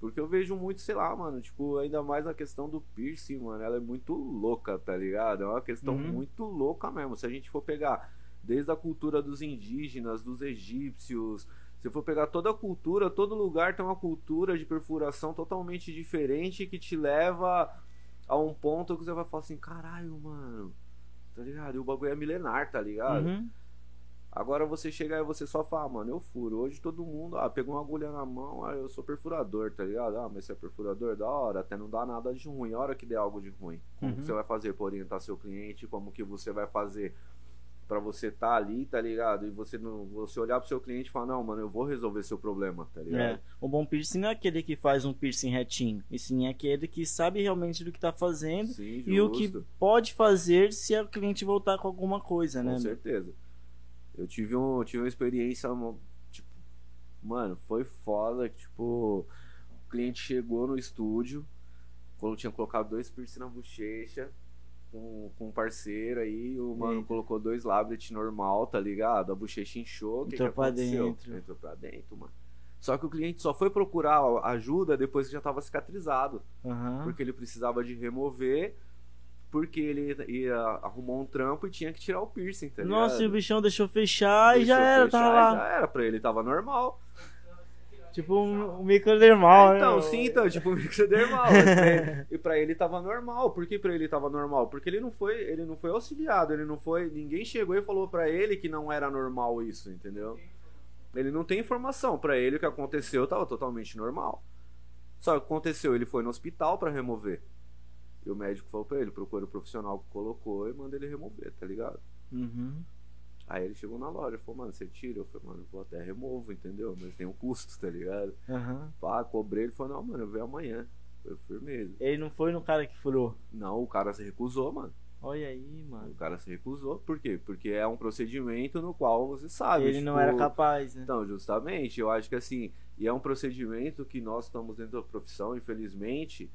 Porque eu vejo muito, sei lá, mano, tipo, ainda mais na questão do piercing, mano, ela é muito louca, tá ligado? É uma questão Uhum. muito louca mesmo. Se a gente for pegar desde a cultura dos indígenas, dos egípcios, se for pegar toda a cultura, todo lugar tem uma cultura de perfuração totalmente diferente que te leva a um ponto que você vai falar assim, caralho, mano, tá ligado? E o bagulho é milenar, tá ligado? Uhum. Agora você chega e você só fala, mano, eu furo. Hoje todo mundo, ah, pegou uma agulha na mão, ah, eu sou perfurador, tá ligado? Ah, mas você é perfurador, da hora, até não dá nada de ruim. A hora que der algo de ruim, como Uhum. que você vai fazer pra orientar seu cliente? Como que você vai fazer pra você tá ali, tá ligado? E você não, você olhar pro seu cliente e falar, não, mano, eu vou resolver seu problema, tá ligado? É. O bom piercing não é aquele que faz um piercing retinho, e sim é aquele que sabe realmente do que tá fazendo Sim, e o que pode fazer se o cliente voltar com alguma coisa, né? Com certeza. Eu tive, um, tive uma experiência, tipo, mano, foi foda. Tipo, o cliente chegou no estúdio, quando tinha colocado dois piercing na bochecha, com, com um parceiro aí, o mano Eita. colocou dois labret normal, tá ligado? A bochecha inchou, o que, que Entrou pra aconteceu? dentro. Entrou pra dentro, mano. Só que o cliente só foi procurar ajuda depois que já tava cicatrizado Aham. porque ele precisava de remover, porque ele ia, arrumou um trampo e tinha que tirar o piercing, tá ligado? Nossa, e o bichão deixou fechar e Deixou já era, tava lá. Já era, pra ele tava normal. Tipo um, um microdermal, É, então, né? sim, então, tipo, e pra ele- e pra ele tava normal. Por que pra ele tava normal? Porque ele não foi, ele não foi auxiliado, ele não foi, ninguém chegou e falou pra ele que não era normal isso, entendeu? Ele não tem informação. Pra ele o que aconteceu tava totalmente normal. Só que aconteceu, ele foi no hospital pra remover. E o médico falou pra ele, procura o profissional que colocou e manda ele remover, tá ligado? Uhum. Aí ele chegou na loja e falou, mano, você tira? Eu falei, mano, eu vou até removo, entendeu? Mas tem um custo, tá ligado? Aham. Pá, cobrei, ele falou, não, mano, eu venho amanhã. Foi firmeza. Ele não foi no cara que furou. Não, o cara se recusou, mano. Olha aí, O mano. cara se recusou. Por quê? Porque é um procedimento no qual você sabe. Ele não tipo, era capaz, né? Então, justamente, eu acho que assim, e é um procedimento que nós estamos dentro da profissão, infelizmente.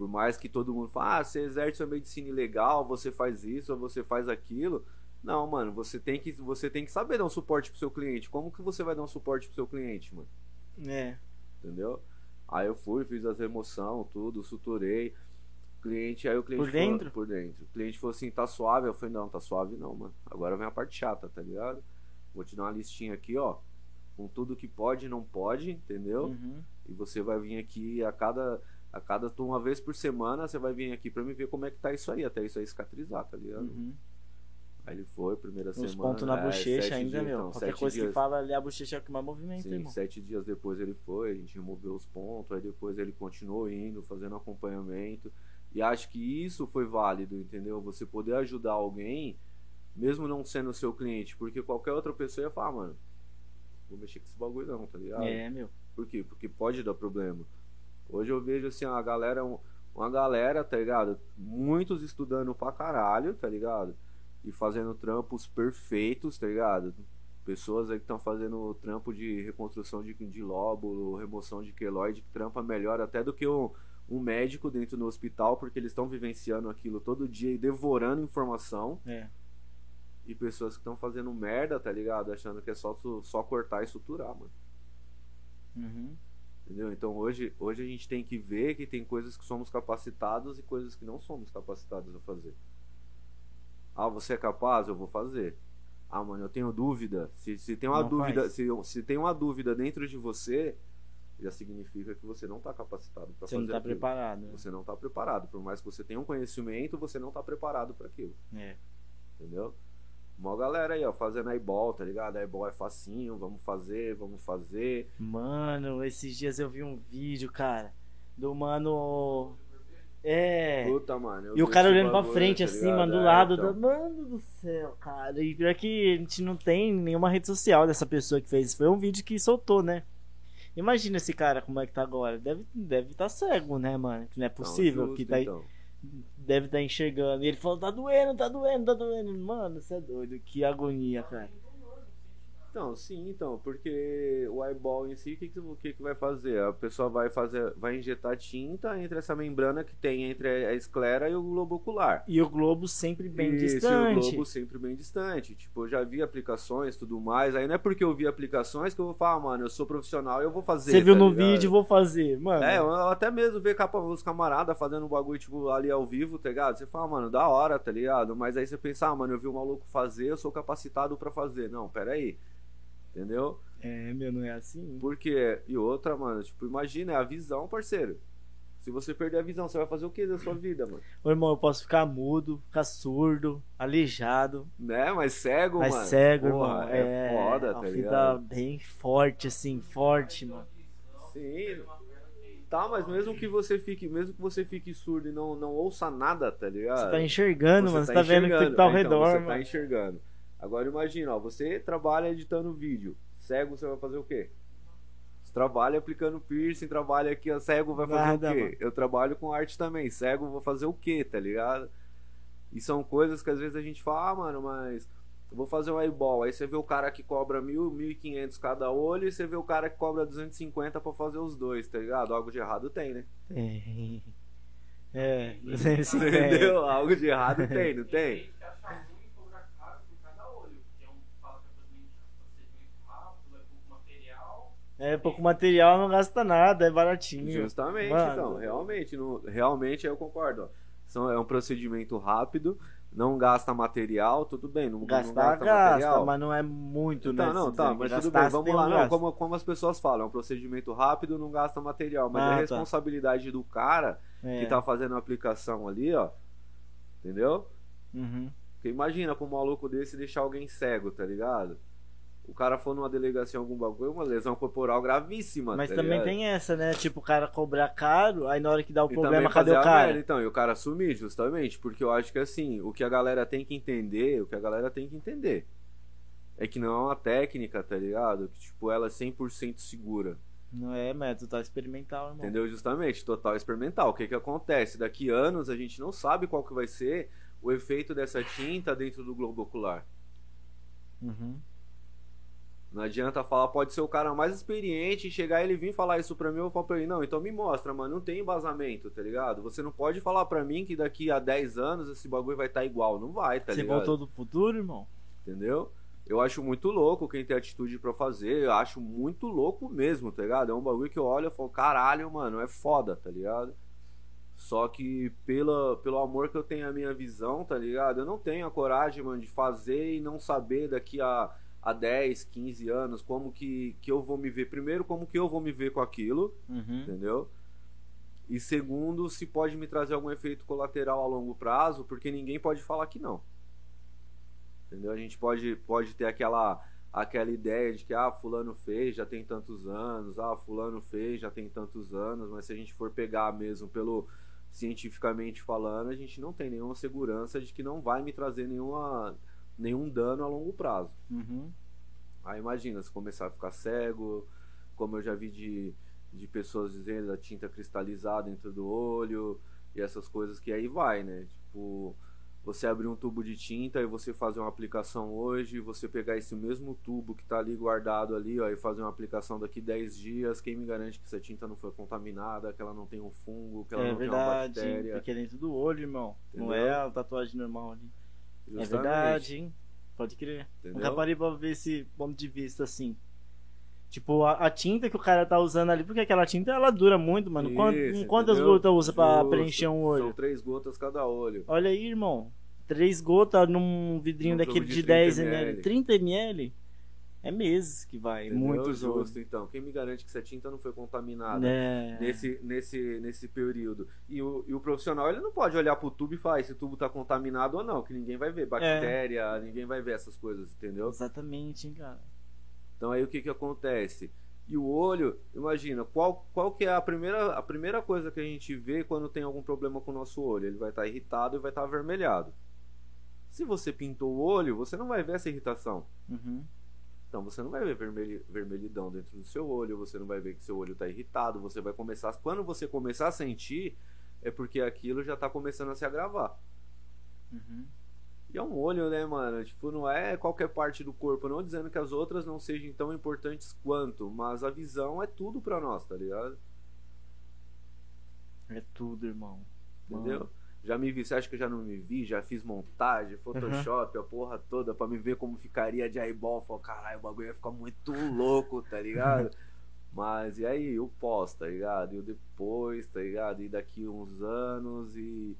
Por mais que todo mundo fale, ah, você exerce sua medicina ilegal, você faz isso, ou você faz aquilo. Não, mano, você tem que, você tem que saber dar um suporte pro seu cliente. Como que você vai dar um suporte pro seu cliente, mano? É. Entendeu? Aí eu fui, fiz as remoção, tudo, suturei. Cliente, aí o cliente Por falou- dentro? por dentro. O cliente falou assim, tá suave? Eu falei, não, tá suave não, mano. Agora vem a parte chata, tá ligado? Vou te dar uma listinha aqui, ó. Com tudo que pode e não pode, entendeu? Uhum. E você vai vir aqui a cada. A cada uma vez por semana, você vai vir aqui pra me ver como é que tá isso aí, até isso aí cicatrizar, tá ligado? Uhum. Aí ele foi, primeira Os semana. pontos na é, bochecha ainda, dias, meu. então, Qualquer coisa que dias. fala ali, a bochecha é o que mais movimenta, Sim, irmão. sete dias depois ele foi, a gente removeu os pontos, aí depois ele continuou indo, fazendo acompanhamento. E acho que isso foi válido, entendeu? Você poder ajudar alguém, mesmo não sendo seu cliente, porque qualquer outra pessoa ia falar, mano, vou mexer com esse bagulho não, tá ligado? É, meu. Por quê? Porque pode dar problema. Hoje eu vejo assim, a galera, um- uma galera, tá ligado? Muitos estudando pra caralho, tá ligado? E fazendo trampos perfeitos, tá ligado? Pessoas aí que estão fazendo trampo de reconstrução de, de lóbulo, remoção de queloide, que trampa melhor até do que um, um médico dentro do hospital, porque eles estão vivenciando aquilo todo dia e devorando informação. É. E pessoas que estão fazendo merda, tá ligado? Achando que é só, só cortar e suturar, mano. Uhum. Entendeu? Então hoje, hoje a gente tem que ver que tem coisas que somos capacitados e coisas que não somos capacitados a fazer. Ah, você é capaz? Eu vou fazer. Ah, mano, eu tenho dúvida. Se, se tem uma Não dúvida, se, se tem uma dúvida dentro de você, já significa que você não está capacitado para Você fazer não tá aquilo. preparado. né? Você não está preparado. Por mais que você tenha um conhecimento, você não está preparado para aquilo. É. Entendeu? Uma galera aí, ó, fazendo eyeball, tá ligado? Eyeball é facinho, vamos fazer, vamos fazer. Mano, esses dias eu vi um vídeo, cara, do mano. É. Puta, mano. E o cara olhando pra bagulho, frente, tá assim, mano, do É, lado. então. do- Mano do céu, cara. E pior que a gente não tem nenhuma rede social dessa pessoa que fez. Foi um vídeo que soltou, né? Imagina esse cara como é que tá agora. Deve estar deve tá cego, né, mano? Que não é possível. justo, que tá, então. Deve estar enxergando. E ele falou: tá doendo, tá doendo, tá doendo. Mano, você é doido. Que agonia, cara. Então, sim, então, porque o eyeball em si, o que, que, que, vai fazer? A pessoa vai fazer, vai injetar tinta entre essa membrana que tem entre a esclera e o globo ocular. E o globo sempre bem Isso, e distante. o globo sempre bem distante. Tipo, eu já vi aplicações tudo mais. Aí não é porque eu vi aplicações que eu vou falar, ah, mano, eu sou profissional e eu vou fazer. Você viu tá no ligado? vídeo, vou fazer. Mano. É, eu até mesmo ver capa, os camaradas fazendo um bagulho, tipo, ali ao vivo, tá ligado? Você fala, mano, da hora, tá ligado? Mas aí você pensa, ah, mano, eu vi um maluco fazer, eu sou capacitado pra fazer. Não, pera aí. Entendeu? É, meu, não é assim. Porque, e outra, mano, tipo, imagina, é a visão, parceiro. Se você perder a visão, você vai fazer o que da sua vida, mano? Ô, irmão, eu posso ficar mudo, ficar surdo, aleijado. Né? Mas cego, Mas mano. cego, Porra, irmão. É, foda, uma tá ligado? bem forte, assim, forte, mano. Sim. Tá, mas mesmo que você fique, mesmo que você fique surdo e não, não ouça nada, tá ligado? Você tá enxergando, mano. Você tá vendo o que tá ao É, então, redor, Você mano. tá enxergando. Agora imagina, ó, você trabalha editando vídeo. Cego, você vai fazer o quê? Você trabalha aplicando piercing, trabalha aqui, ó, cego vai fazer Nada, o quê? mano. Eu trabalho com arte também, cego vou fazer o quê, tá ligado? E são coisas que às vezes a gente fala, ah, mano, mas eu vou fazer um eyeball. Aí você vê o cara que cobra mil, mil e quinhentos cada olho e você vê o cara que cobra 250 pra fazer os dois, tá ligado? Algo de errado tem, né? Tem. É, Entendeu? Algo de errado tem, não tem? Tem que achar ruim e cobrar caro por cada olho. Porque um fala que é procedimento rápido, é pouco material. É pouco material, não gasta nada, é baratinho. Justamente, Mano. então, realmente, não- realmente eu concordo. São, é um procedimento rápido, não gasta material, tudo bem, não, não Gastar, gasta gasta, material. mas não é muito, né? Tá, não, tá, mas tudo bem, vamos tem um lá, não, como, como as pessoas falam, é um procedimento rápido, não gasta material, mas Ah, é tá. responsabilidade do cara É. que tá fazendo a aplicação ali, ó, entendeu? Uhum. Porque imagina pra um maluco desse deixar alguém cego, tá ligado? O cara for numa delegacia em algum bagulho, é uma lesão corporal gravíssima, Mas tá também ligado? tem essa, né? Tipo, o cara cobrar caro, aí na hora que dá o E problema, cadê o cara? merda, então, e o cara sumir, justamente, porque eu acho que assim, o que a galera tem que entender, o que a galera tem que entender, é que não é uma técnica, tá ligado? Que, tipo, ela é 100% segura, Não é método tá experimental, irmão. entendeu? Justamente, total experimental. O que que acontece? Daqui anos a gente não sabe qual que vai ser o efeito dessa tinta dentro do globo ocular. Uhum. Não adianta falar, pode ser o cara mais experiente e chegar ele vir falar isso pra mim, eu falar pra ele, não, então me mostra, mano, não tem embasamento, tá ligado? Você não pode falar pra mim que daqui a 10 anos esse bagulho vai estar igual, não vai, tá Você ligado? voltou do futuro, irmão? Entendeu? Eu acho muito louco quem tem atitude pra fazer, eu acho muito louco mesmo, tá ligado? É um bagulho que eu olho e falo, caralho, mano, é foda, tá ligado? Só que pela, pelo amor que eu tenho à minha visão, tá ligado? Eu não tenho a coragem, mano, de fazer e não saber daqui a, a 10, 15 anos como que, que eu vou me ver. Primeiro, como que eu vou me ver com aquilo, Uhum. entendeu? E segundo, se pode me trazer algum efeito colateral a longo prazo, porque ninguém pode falar que não. Entendeu? A gente pode, pode ter aquela, aquela ideia de que, ah, fulano fez, já tem tantos anos, ah, fulano fez, já tem tantos anos, mas se a gente for pegar mesmo pelo cientificamente falando, a gente não tem nenhuma segurança de que não vai me trazer nenhuma, nenhum dano a longo prazo. Uhum. Aí imagina, se começar a ficar cego, como eu já vi de, de pessoas dizendo da tinta cristalizada dentro do olho e essas coisas que aí vai, né? Tipo, você abrir um tubo de tinta e você fazer uma aplicação hoje, você pegar esse mesmo tubo que tá ali guardado ali, ó, e fazer uma aplicação daqui 10 dias, quem me garante que essa tinta não foi contaminada, que ela não tem um fungo, que ela É não tem uma verdade, bactéria. porque é dentro do olho, irmão. Não Entendeu? é a tatuagem normal ali. É Justamente, verdade, hein? Pode crer. Entendeu? Nunca parei pra ver esse ponto de vista assim. Tipo, a, a tinta que o cara tá usando ali, porque aquela tinta ela dura muito, mano. Isso, quantas gotas usa pra Justo. preencher um olho? São três gotas cada olho. Olha aí, irmão. Três gotas num vidrinho daquele de, de 10 30 ml. ml. 30 ml? É meses que vai. Entendeu? Muitos olhos. Justo, então. Quem me garante que essa tinta não foi contaminada? Né? nesse, nesse, nesse período. E o, e o profissional ele não pode olhar pro tubo e falar se o tubo tá contaminado ou não, que ninguém vai ver bactéria, É. ninguém vai ver essas coisas, entendeu? Exatamente, hein, cara. Então aí o que que acontece? E o olho, imagina, qual, qual que é a primeira, a primeira coisa que a gente vê quando tem algum problema com o nosso olho? Ele vai estar irritado e vai estar avermelhado. Se você pintou o olho, você não vai ver essa irritação. Uhum. Então você não vai ver vermelhi- vermelhidão dentro do seu olho, você não vai ver que seu olho está irritado, você vai começar. Quando você começar a sentir, é porque aquilo já está começando a se agravar. Uhum. E é um olho, né, mano? Tipo, não é qualquer parte do corpo, não dizendo que as outras não sejam tão importantes quanto, mas a visão é tudo pra nós, tá ligado? É tudo, irmão. Entendeu? Já me vi, você acha que eu já não me vi? Já fiz montagem, Photoshop, a porra toda, pra me ver como ficaria de eyeball. Falei, caralho, o bagulho ia ficar muito louco, tá ligado? Mas e aí, o pós, tá ligado? E o depois, tá ligado? E daqui uns anos e.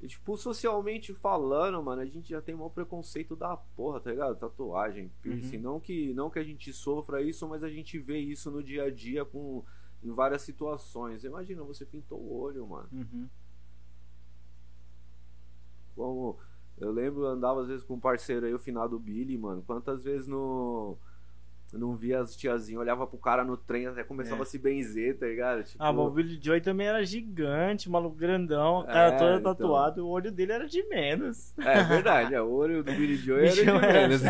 e, tipo, socialmente falando, mano, a gente já tem um preconceito da porra, tá ligado? Tatuagem, piercing. Não, que, não que a gente sofra isso, mas a gente vê isso no dia a dia com, em várias situações. Imagina, você pintou o olho, mano. Uhum. Como eu lembro, eu andava às vezes com um parceiro aí, o finado Billy, mano. Quantas vezes no. Não via as tiazinhas, olhava pro cara no trem, até começava É. a se benzer, tá ligado? Tipo, Ah, mas o Billy Joy também era gigante, maluco grandão, o É, cara todo então. tatuado, o olho dele era de menos. É verdade, é, o olho do Billy Joe era de era menos.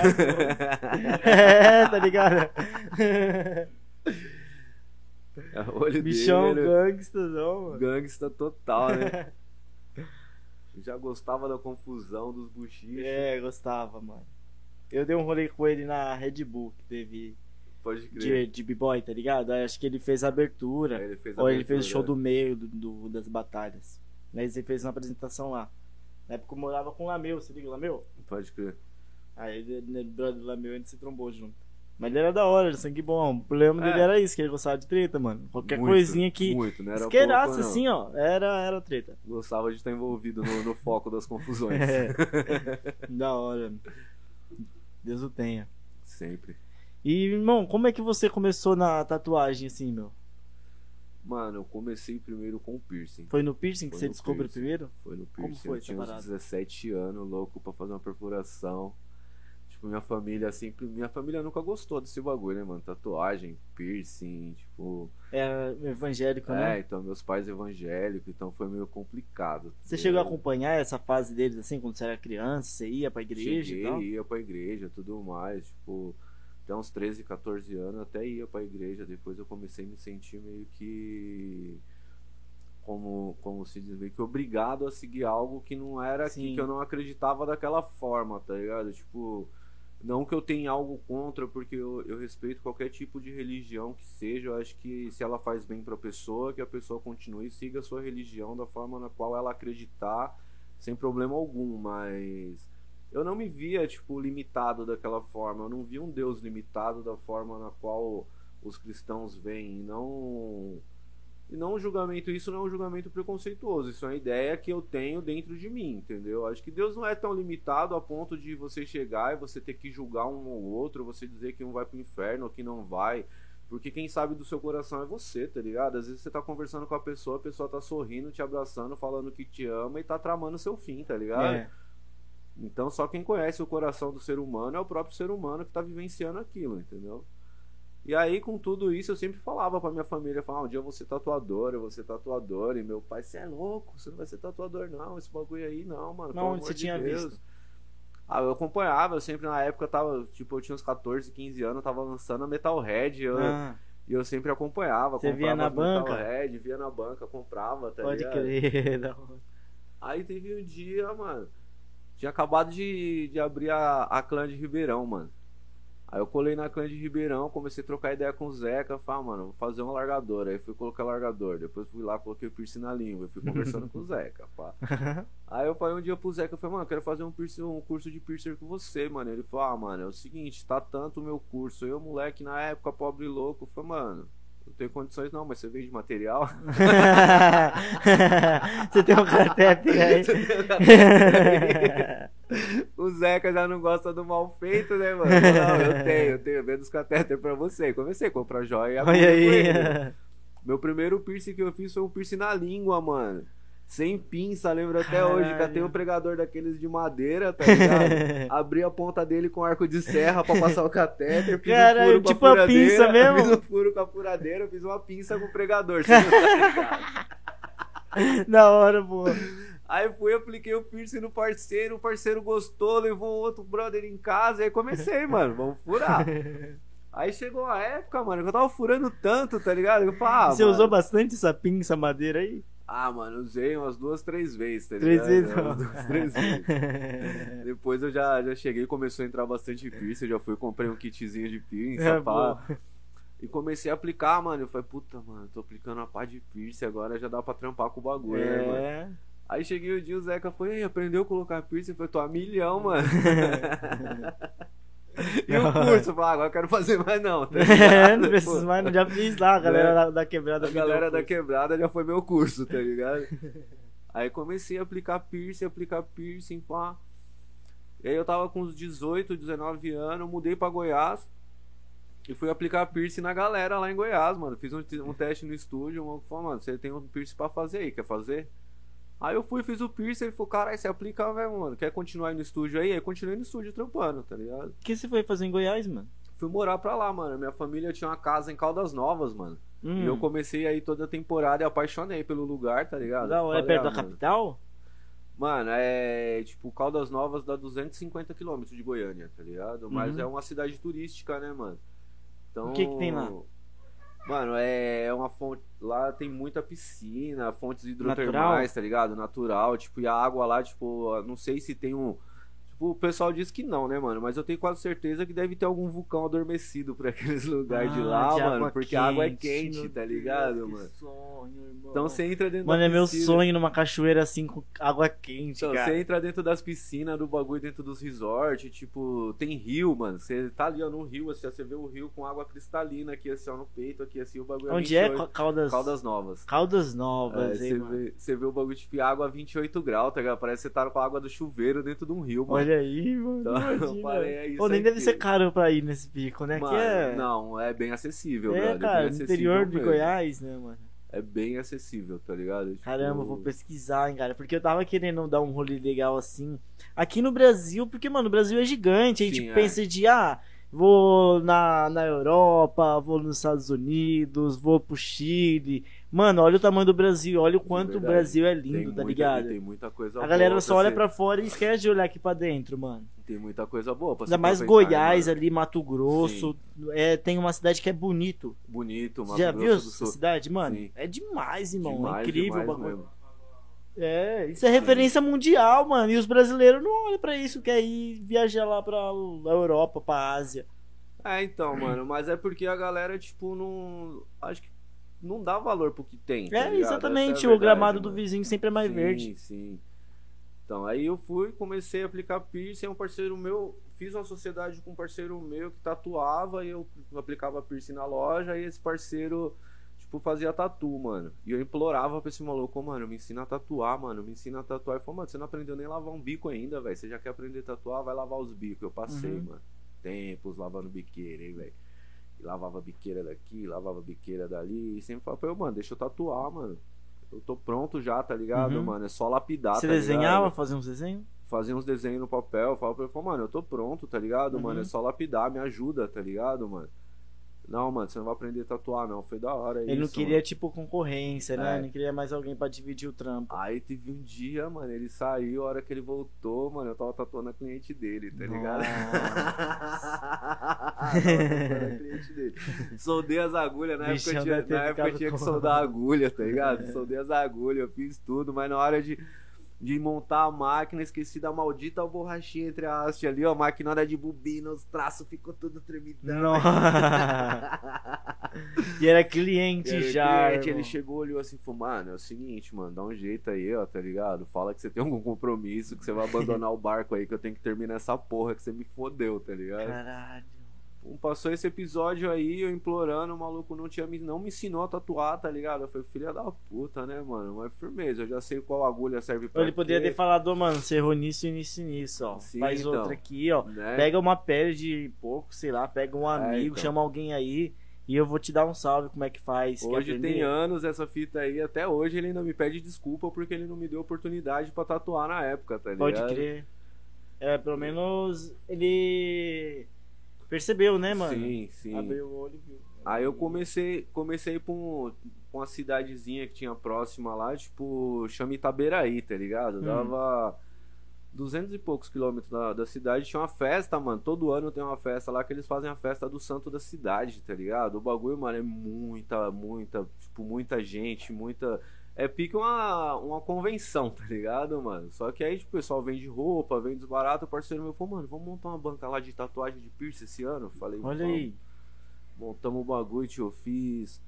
é, tá ligado? É, o olho Bichão dele, gangstazão, mano. gangsta total, né? Já gostava da confusão dos buchichos. É, gostava, mano. Eu dei um rolê com ele na Red Bull, que teve Pode crer. de, de B-Boy, tá ligado? Aí acho que ele fez a abertura. Aí ele fez a Ou ele fez o abertura, show do meio do, do- das batalhas. Mas ele fez uma apresentação lá. Na época eu morava com o Lameu, você liga Lameu? Pode crer. Aí ele brother do Lameu, a gente se trombou junto. Mas ele era da hora, era sangue bom. O problema dele É. era isso, que ele gostava de treta, mano. Qualquer Muito, coisinha que Muito, não era esquerasse pouco, não. assim, ó, era, era treta. Gostava de estar envolvido no, no foco das confusões. É. da hora. Deus o tenha. Sempre. E, irmão, como é que você começou na tatuagem, assim, meu? Mano, eu comecei primeiro com o piercing. Foi no piercing que Foi você no descobriu primeiro? Foi no Como piercing. foi eu tinha uns parada? 17 anos, louco, pra fazer uma perfuração. Tipo, minha família sempre. Minha família nunca gostou desse bagulho, né, mano? Tatuagem, piercing, tipo. É evangélico, É, né? então meus pais evangélicos, então foi meio complicado. Você chegou a acompanhar essa fase deles, assim, quando você era criança? Você ia pra igreja Cheguei, e tal? ia pra igreja, tudo mais, tipo, até uns 13, 14 anos, até ia pra igreja, depois eu comecei a me sentir meio que como, como se diz, meio que obrigado a seguir algo que não era que, que eu não acreditava daquela forma, tá ligado? Tipo, não que eu tenha algo contra, porque eu, eu respeito qualquer tipo de religião que seja, eu acho que se ela faz bem pra pessoa, que a pessoa continue e siga a sua religião da forma na qual ela acreditar, sem problema algum, mas eu não me via, tipo, limitado daquela forma. Eu não via um Deus limitado da forma na qual os cristãos veem. Não. E não um julgamento, isso não é um julgamento preconceituoso. Isso é uma ideia que eu tenho dentro de mim, entendeu? Acho que Deus não é tão limitado a ponto de você chegar e você ter que julgar um ou outro, você dizer que um vai pro inferno ou que não vai. Porque quem sabe do seu coração é você, tá ligado? Às vezes você tá conversando com a pessoa, a pessoa tá sorrindo, te abraçando, falando que te ama e tá tramando seu fim, tá ligado? É. Então só quem conhece o coração do ser humano é o próprio ser humano que tá vivenciando aquilo, entendeu? E aí com tudo isso eu sempre falava pra minha família, falava, um dia eu vou ser tatuador, eu vou ser tatuador, e meu pai, você é louco, você não vai ser tatuador não, esse bagulho aí não, mano, Não, onde você de tinha Deus." visto? Ah, eu acompanhava, eu sempre na época tava, tipo, eu tinha uns 14, 15 anos, eu tava lançando a Metalhead, eu, Ah, e eu sempre acompanhava, Você via na banca? Metalhead, via na banca, comprava, tá pode ligado? crer. hora. Aí teve um dia, mano. Tinha acabado de, de abrir a, a clã de Ribeirão, mano. Aí eu colei na clã de Ribeirão, comecei a trocar ideia com o Zeca. Falei, ah, mano, vou fazer uma largadora. Aí fui colocar largador. Depois fui lá, coloquei o piercing na língua. Fui conversando com o Zeca, pá. Aí eu falei um dia pro Zeca, eu falei, mano, eu quero fazer um, piercing, um curso de piercer com você, mano. Ele falou, ah, mano, é o seguinte, tá tanto o meu curso. Eu, moleque, na época, pobre e louco, falei, mano, não tenho condições não, mas você vende material? você tem um cartep aí. O Zeca já não gosta do mal feito, né, mano? Não, eu tenho, eu tenho. Vendo os catéter pra você. Comecei a comprar joia e Olha aí. Meu primeiro piercing que eu fiz foi um piercing na língua, mano. Sem pinça, lembro até Caralho. hoje. Catei um pregador daqueles de madeira, tá ligado? Abri a ponta dele com arco de serra pra passar o catéter. Fiz Caralho, um tipo a pinça mesmo? Fiz um furo com a furadeira, fiz uma pinça com o pregador. tá da hora, pô. Aí fui, apliquei o piercing no parceiro, o parceiro gostou, levou outro brother em casa, aí comecei, mano, vamos furar. Aí chegou a época, mano, que eu tava furando tanto, tá ligado? Eu falei, ah, Você mano, usou bastante essa pinça madeira aí? Ah, mano, usei umas duas, três vezes, tá Três ligado? vezes, Umas duas, três vezes. Depois eu já, já cheguei, começou a entrar bastante piercing, eu já fui, comprei um kitzinho de piercing, É, pá. E comecei a aplicar, mano. Eu falei, puta, mano, tô aplicando a pá de piercing, agora já dá pra trampar com o bagulho, né, mano? É. Aí cheguei o dia, o Zeca foi, "Ei, aprendeu a colocar piercing? Eu falei, tô a milhão, mano. e o curso? Eu falei, ah, agora eu quero fazer mais não, tá É, não preciso Pô, mais, não já fiz lá, a galera É. da, da quebrada. A galera da quebrada já foi meu curso, tá ligado? Aí comecei a aplicar piercing, aplicar piercing, pá. E aí eu tava com uns 18, 19 anos, mudei pra Goiás. E fui aplicar piercing na galera lá em Goiás, mano. Fiz um, um teste no estúdio, o maluco falou, mano, você tem um piercing pra fazer aí, quer fazer? Aí eu fui, fiz o piercing, ele falou, caralho, você aplica, velho, mano. Quer continuar aí no estúdio aí? Aí continuei no estúdio trampando, tá ligado? O que você foi fazer em Goiás, mano? Fui morar pra lá, mano. Minha família tinha uma casa em Caldas Novas, mano. Hum, E eu comecei aí toda a temporada e apaixonei pelo lugar, tá ligado? hora, é Falei, perto ah, da mano. capital? Mano, é tipo, Caldas Novas dá 250 quilômetros de Goiânia, tá ligado? Mas Uhum. é uma cidade turística, né, mano? Então. O que que tem lá? Mano, é uma fonte. Lá tem muita piscina, fontes hidrotermais, Natural? tá ligado? Natural. Tipo, e a água lá, tipo, não sei se tem um. Tipo, o pessoal diz que não, né, mano? Mas eu tenho quase certeza que deve ter algum vulcão adormecido por aqueles lugares de Ah, lá, de mano. Porque a água é meu quente, tá ligado, Deus, mano? sonho, irmão. Então você entra dentro Mano, é meu piscina. sonho numa cachoeira assim com água quente, Então, cara. você entra dentro das piscinas, do bagulho, dentro dos resorts, tipo, tem rio, mano. Você tá ali, ó, no rio, assim, ó, você vê o rio com água cristalina aqui, assim, ó, no peito, aqui, assim, o bagulho Onde é 28 Caldas? Caldas Novas. Caldas É, Novas, hein, você, mano. vê, você vê o bagulho de água a 28 graus, tá ligado? Parece que você tá com a água do chuveiro dentro de um rio, mano. Olha aí, mano. Então, falei, é Pô, nem deve ser caro pra ir nesse pico, né? Mano, que é... Não, é bem acessível, é, brother, cara, bem no acessível interior de mesmo. Goiás, né, mano? É bem acessível, tá ligado? Tipo, Caramba, vou pesquisar, hein, cara. Porque eu tava querendo dar um rolê legal assim. Aqui no Brasil, porque, mano, o Brasil é gigante. A gente Sim, é. pensa de, ah, vou na, na Europa, vou nos Estados Unidos, vou pro Chile. Mano, olha o tamanho do Brasil, olha o quanto verdade. o Brasil é Tem lindo, tá muita- ligado? Tem muita coisa A galera só olha pra fora e esquece de olhar aqui pra dentro, mano. Tem muita coisa boa pra Ainda mais Goiás né, mano? ali, Mato Grosso. É, tem uma cidade que é bonito. Bonito, Mato Você já Grosso viu essa cidade, mano? Sim. É demais, irmão. Demais, é incrível o demais bagulho. mesmo. É, isso é referência mundial, mano. E os brasileiros não olham pra isso, quer ir viajar lá pra Europa, pra Ásia. É, então, mano, mas é porque a galera, tipo, não. Acho que não dá valor pro que tem. tá É, ligado? exatamente. É a o gramado verdade, do mano. vizinho sempre é mais sim, verde. Sim, Então, aí eu fui, comecei a aplicar piercing, um parceiro meu, fiz uma sociedade com um parceiro meu que tatuava e eu aplicava piercing na loja e esse parceiro, tipo, fazia tatu, mano. E eu implorava pra esse maluco, "Ô, mano, me ensina a tatuar, mano, me ensina a tatuar. Ele falou, mano, você não aprendeu nem lavar um bico ainda, velho. Você já quer aprender a tatuar, vai lavar os bicos. Eu passei, Uhum. mano. Tempos lavando biqueira, hein, velho. E lavava biqueira daqui, lavava biqueira dali. E sempre falava pra eu, mano, deixa eu tatuar, mano. Eu tô pronto já, tá ligado, Uhum. mano? É só lapidar, Você tá desenhava, fazia uns desenhos? Fazia uns desenhos no papel, eu falava pra ele, mano, eu tô pronto, tá ligado, Uhum. mano? É só lapidar, me ajuda, tá ligado, mano? Não, mano, você não vai aprender a tatuar, não. Foi da hora Ele não isso, queria, mano. tipo, concorrência, né? É. Não queria mais alguém pra dividir o trampo. Aí teve um dia, mano, ele saiu, a hora que ele voltou, mano, eu tava tatuando a cliente dele, tá ligado? tava a cliente dele. Soldei as agulhas, na época, Bichão eu tinha, na época tinha que soldar a agulha, tá ligado? Soldei as agulhas, eu fiz tudo, mas na hora de, de montar a máquina, esqueci da maldita borrachinha entre a haste ali, ó, a máquina era de bobina, os traços ficou tudo tremidão. E era cliente Era já. cliente, ele chegou, olhou assim e falou, mano, é o seguinte, mano, dá um jeito aí, ó, tá ligado? Fala que você tem algum compromisso, que você vai abandonar o barco aí, que eu tenho que terminar essa porra, que você me fodeu, tá ligado? Caralho. Um, Passou esse episódio aí, eu implorando, o maluco não, tinha, me- não me ensinou a tatuar, tá ligado? Eu falei, filha da puta, né, mano? Mas firmeza, eu já sei qual agulha serve pra Ele poderia quê, ter falado, "Ô, mano, você errou nisso e nisso e nisso, ó. Sim, Faz então. outra aqui, ó. né? Pega uma pele de pouco, sei lá, pega um É, amigo, então. chama alguém aí E eu vou te dar um salve, como é que faz. Hoje tem anos essa fita aí, até hoje ele ainda me pede desculpa porque ele não me deu oportunidade pra tatuar na época, tá ligado? Pode crer. É, pelo menos ele percebeu, né, mano? Sim, sim. Abriu o olho e viu. Aí eu comecei, comecei pra uma cidadezinha que tinha próxima lá, tipo, chama Itaberaí, tá ligado? Hum. Dava 200 e poucos quilômetros da, da cidade. Tinha uma festa, mano. Todo ano tem uma festa lá que eles fazem a festa do santo da cidade, tá ligado? O bagulho, mano, é muita, muita, tipo, muita gente, muita. É pique uma, uma convenção, tá ligado, mano? Só que aí, tipo, o pessoal vende roupa, vende os baratos. O parceiro meu falou, mano, vamos montar uma banca lá de tatuagem de piercing esse ano? Eu Falei, Olha aí. Montamos o bagulho, tio. Eu fiz.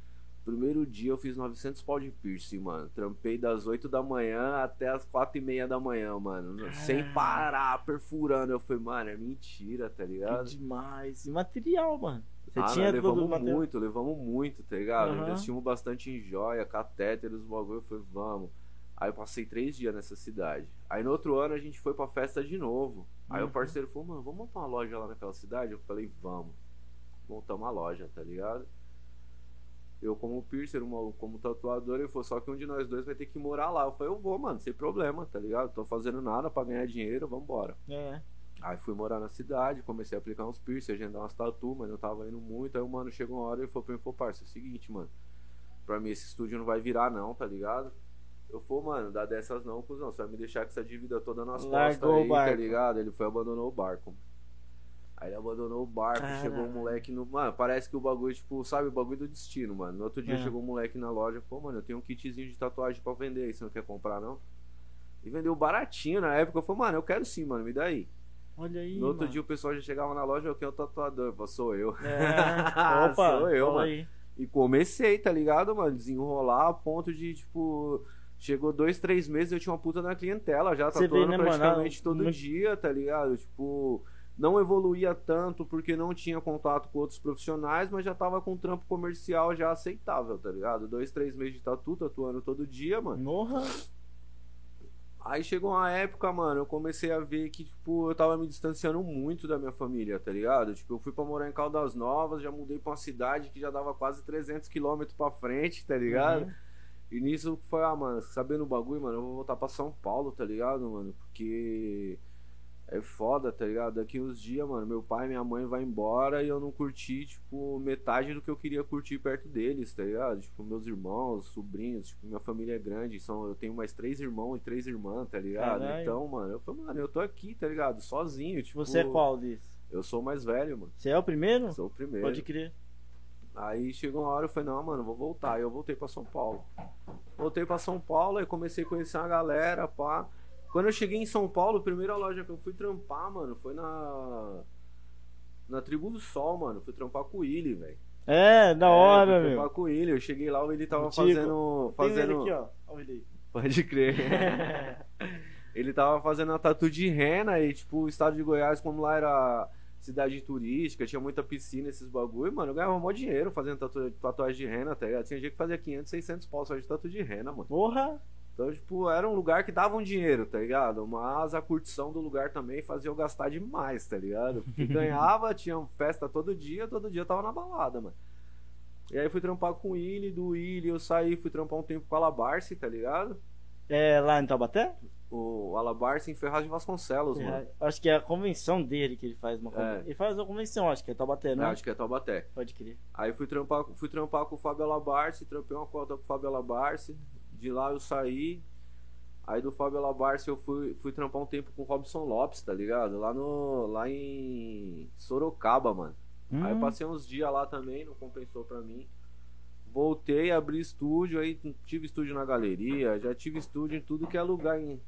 Primeiro dia eu fiz 900 pau de piercing, mano. Trampei das 8 da manhã até as 4 e meia da manhã, mano. Sem Caralho. parar, perfurando. Eu falei, mano, é mentira, tá Que ligado? demais. E material, mano. Você Ah, tinha o levamos material. muito, levamos muito, tá ligado? Aham. Investimos bastante em joia, catéteres, o bagulho. Eu falei, vamos. Aí eu passei três dias nessa cidade. Aí no outro ano a gente foi pra festa de novo. Aí Uhum. o parceiro falou, mano, vamos montar uma loja lá naquela cidade? Eu falei, vamos. Montamos uma loja, tá ligado? Eu como piercer, uma, como tatuador, ele falou, só que um de nós dois vai ter que morar lá. Eu falei, eu vou, mano, sem problema, tá ligado? Tô fazendo nada pra ganhar dinheiro, vambora. É. Aí fui morar na cidade, comecei a aplicar uns piercing, agendar umas tatu, mas não tava indo muito. Aí o mano chegou uma hora e falou pra mim, pô, parça, é o seguinte, mano. Pra mim esse estúdio não vai virar não, tá ligado? Eu falei, mano, dá dessas não, cuzão. Você vai me deixar com essa dívida toda nas costas Largou o aí, tá ligado? Ele foi abandonou o barco. Aí ele abandonou o barco, Caralho. chegou um moleque no. Mano, parece que o bagulho, tipo, sabe, o bagulho do destino, mano. No outro dia É. chegou um moleque na loja e falou, mano, eu tenho um kitzinho de tatuagem pra vender aí, você não quer comprar, não? E vendeu baratinho na época. Eu falei, mano, eu quero sim, mano, me dá aí. Olha aí. No outro mano. dia o pessoal já chegava na loja, eu quero o tatuador. Eu sou eu. É. Opa, Sou eu, mano. aí. E comecei, tá ligado, mano? Desenrolar a ponto de, tipo. Chegou dois, três meses eu tinha uma puta na clientela já, Você vê, tatuando né, mano? praticamente Ah, todo muito- dia, tá ligado? Tipo, não evoluía tanto porque não tinha contato com outros profissionais, mas já tava com um trampo comercial já aceitável, tá ligado? Dois, três meses de tatu, tatuando todo dia, mano. Morra. Aí chegou uma época, mano, eu comecei a ver que, tipo, eu tava me distanciando muito da minha família, tá ligado? Tipo, eu fui pra morar em Caldas Novas, já mudei pra uma cidade que já dava quase 300 quilômetros pra frente, tá ligado? Uhum. E nisso foi, ah, mano, sabendo o bagulho, mano, eu vou voltar pra São Paulo, tá ligado, mano? Porque é foda, tá ligado? Daqui uns dias, mano, meu pai e minha mãe vai embora e eu não curti, tipo, metade do que eu queria curtir perto deles, tá ligado? Tipo, meus irmãos, sobrinhos, tipo, minha família é grande, são, eu tenho mais três irmãos e três irmãs, tá ligado? Caralho. Então, mano, eu falei, mano, eu tô aqui, tá ligado? Sozinho, tipo. Você é qual desses? Eu sou o mais velho, mano. Você é o primeiro? Sou o primeiro. Pode crer. Aí chegou uma hora eu falei, não, mano, vou voltar. Aí eu voltei pra São Paulo. Voltei pra São Paulo, aí comecei a conhecer uma galera, pá. Quando eu cheguei em São Paulo, a primeira loja que eu fui trampar, mano, foi na. Na Tribo do Sol, mano. Fui trampar com o Willi, velho. É, da É, hora, fui meu. trampar com o Willi. Eu cheguei lá, o Willi tava O Tico. fazendo. Tem fazendo... ele aqui, ó. Olha ele. Pode crer. ele tava fazendo a tatu de rena e, tipo, o estado de Goiás, como lá era cidade turística, tinha muita piscina, esses bagulho, mano, eu ganhava mó dinheiro fazendo tatu tatuagem de rena, tá ligado? Tinha gente que fazia 500, 600 pau só de tatu de rena, mano. Porra. Então, tipo, era um lugar que dava um dinheiro, tá ligado? Mas a curtição do lugar também fazia eu gastar demais, tá ligado? Porque ganhava, tinha festa todo dia, todo dia eu tava na balada, mano. E aí fui trampar com o Willy, do Willy eu saí, fui trampar um tempo com a Alabarce, tá ligado? É lá em Taubaté? O Alabarce em Ferraz de Vasconcelos, mano. É, acho que é a convenção dele que ele faz uma conven- É. Ele faz uma convenção, acho que é Taubaté, não? acho que é Taubaté. Pode crer. Aí fui trampar, fui trampar com o Fábio Alabarce, trampei uma cota com o Fábio Alabarce. De lá eu saí. Aí do Fábio Alabarce eu fui, fui trampar um tempo com o Robson Lopes, tá ligado? Lá no. Lá em Sorocaba, mano. Aí Hum. passei uns dias lá também, não compensou pra mim. Voltei, abri estúdio, aí tive estúdio na galeria, já tive estúdio em tudo que é lugar em.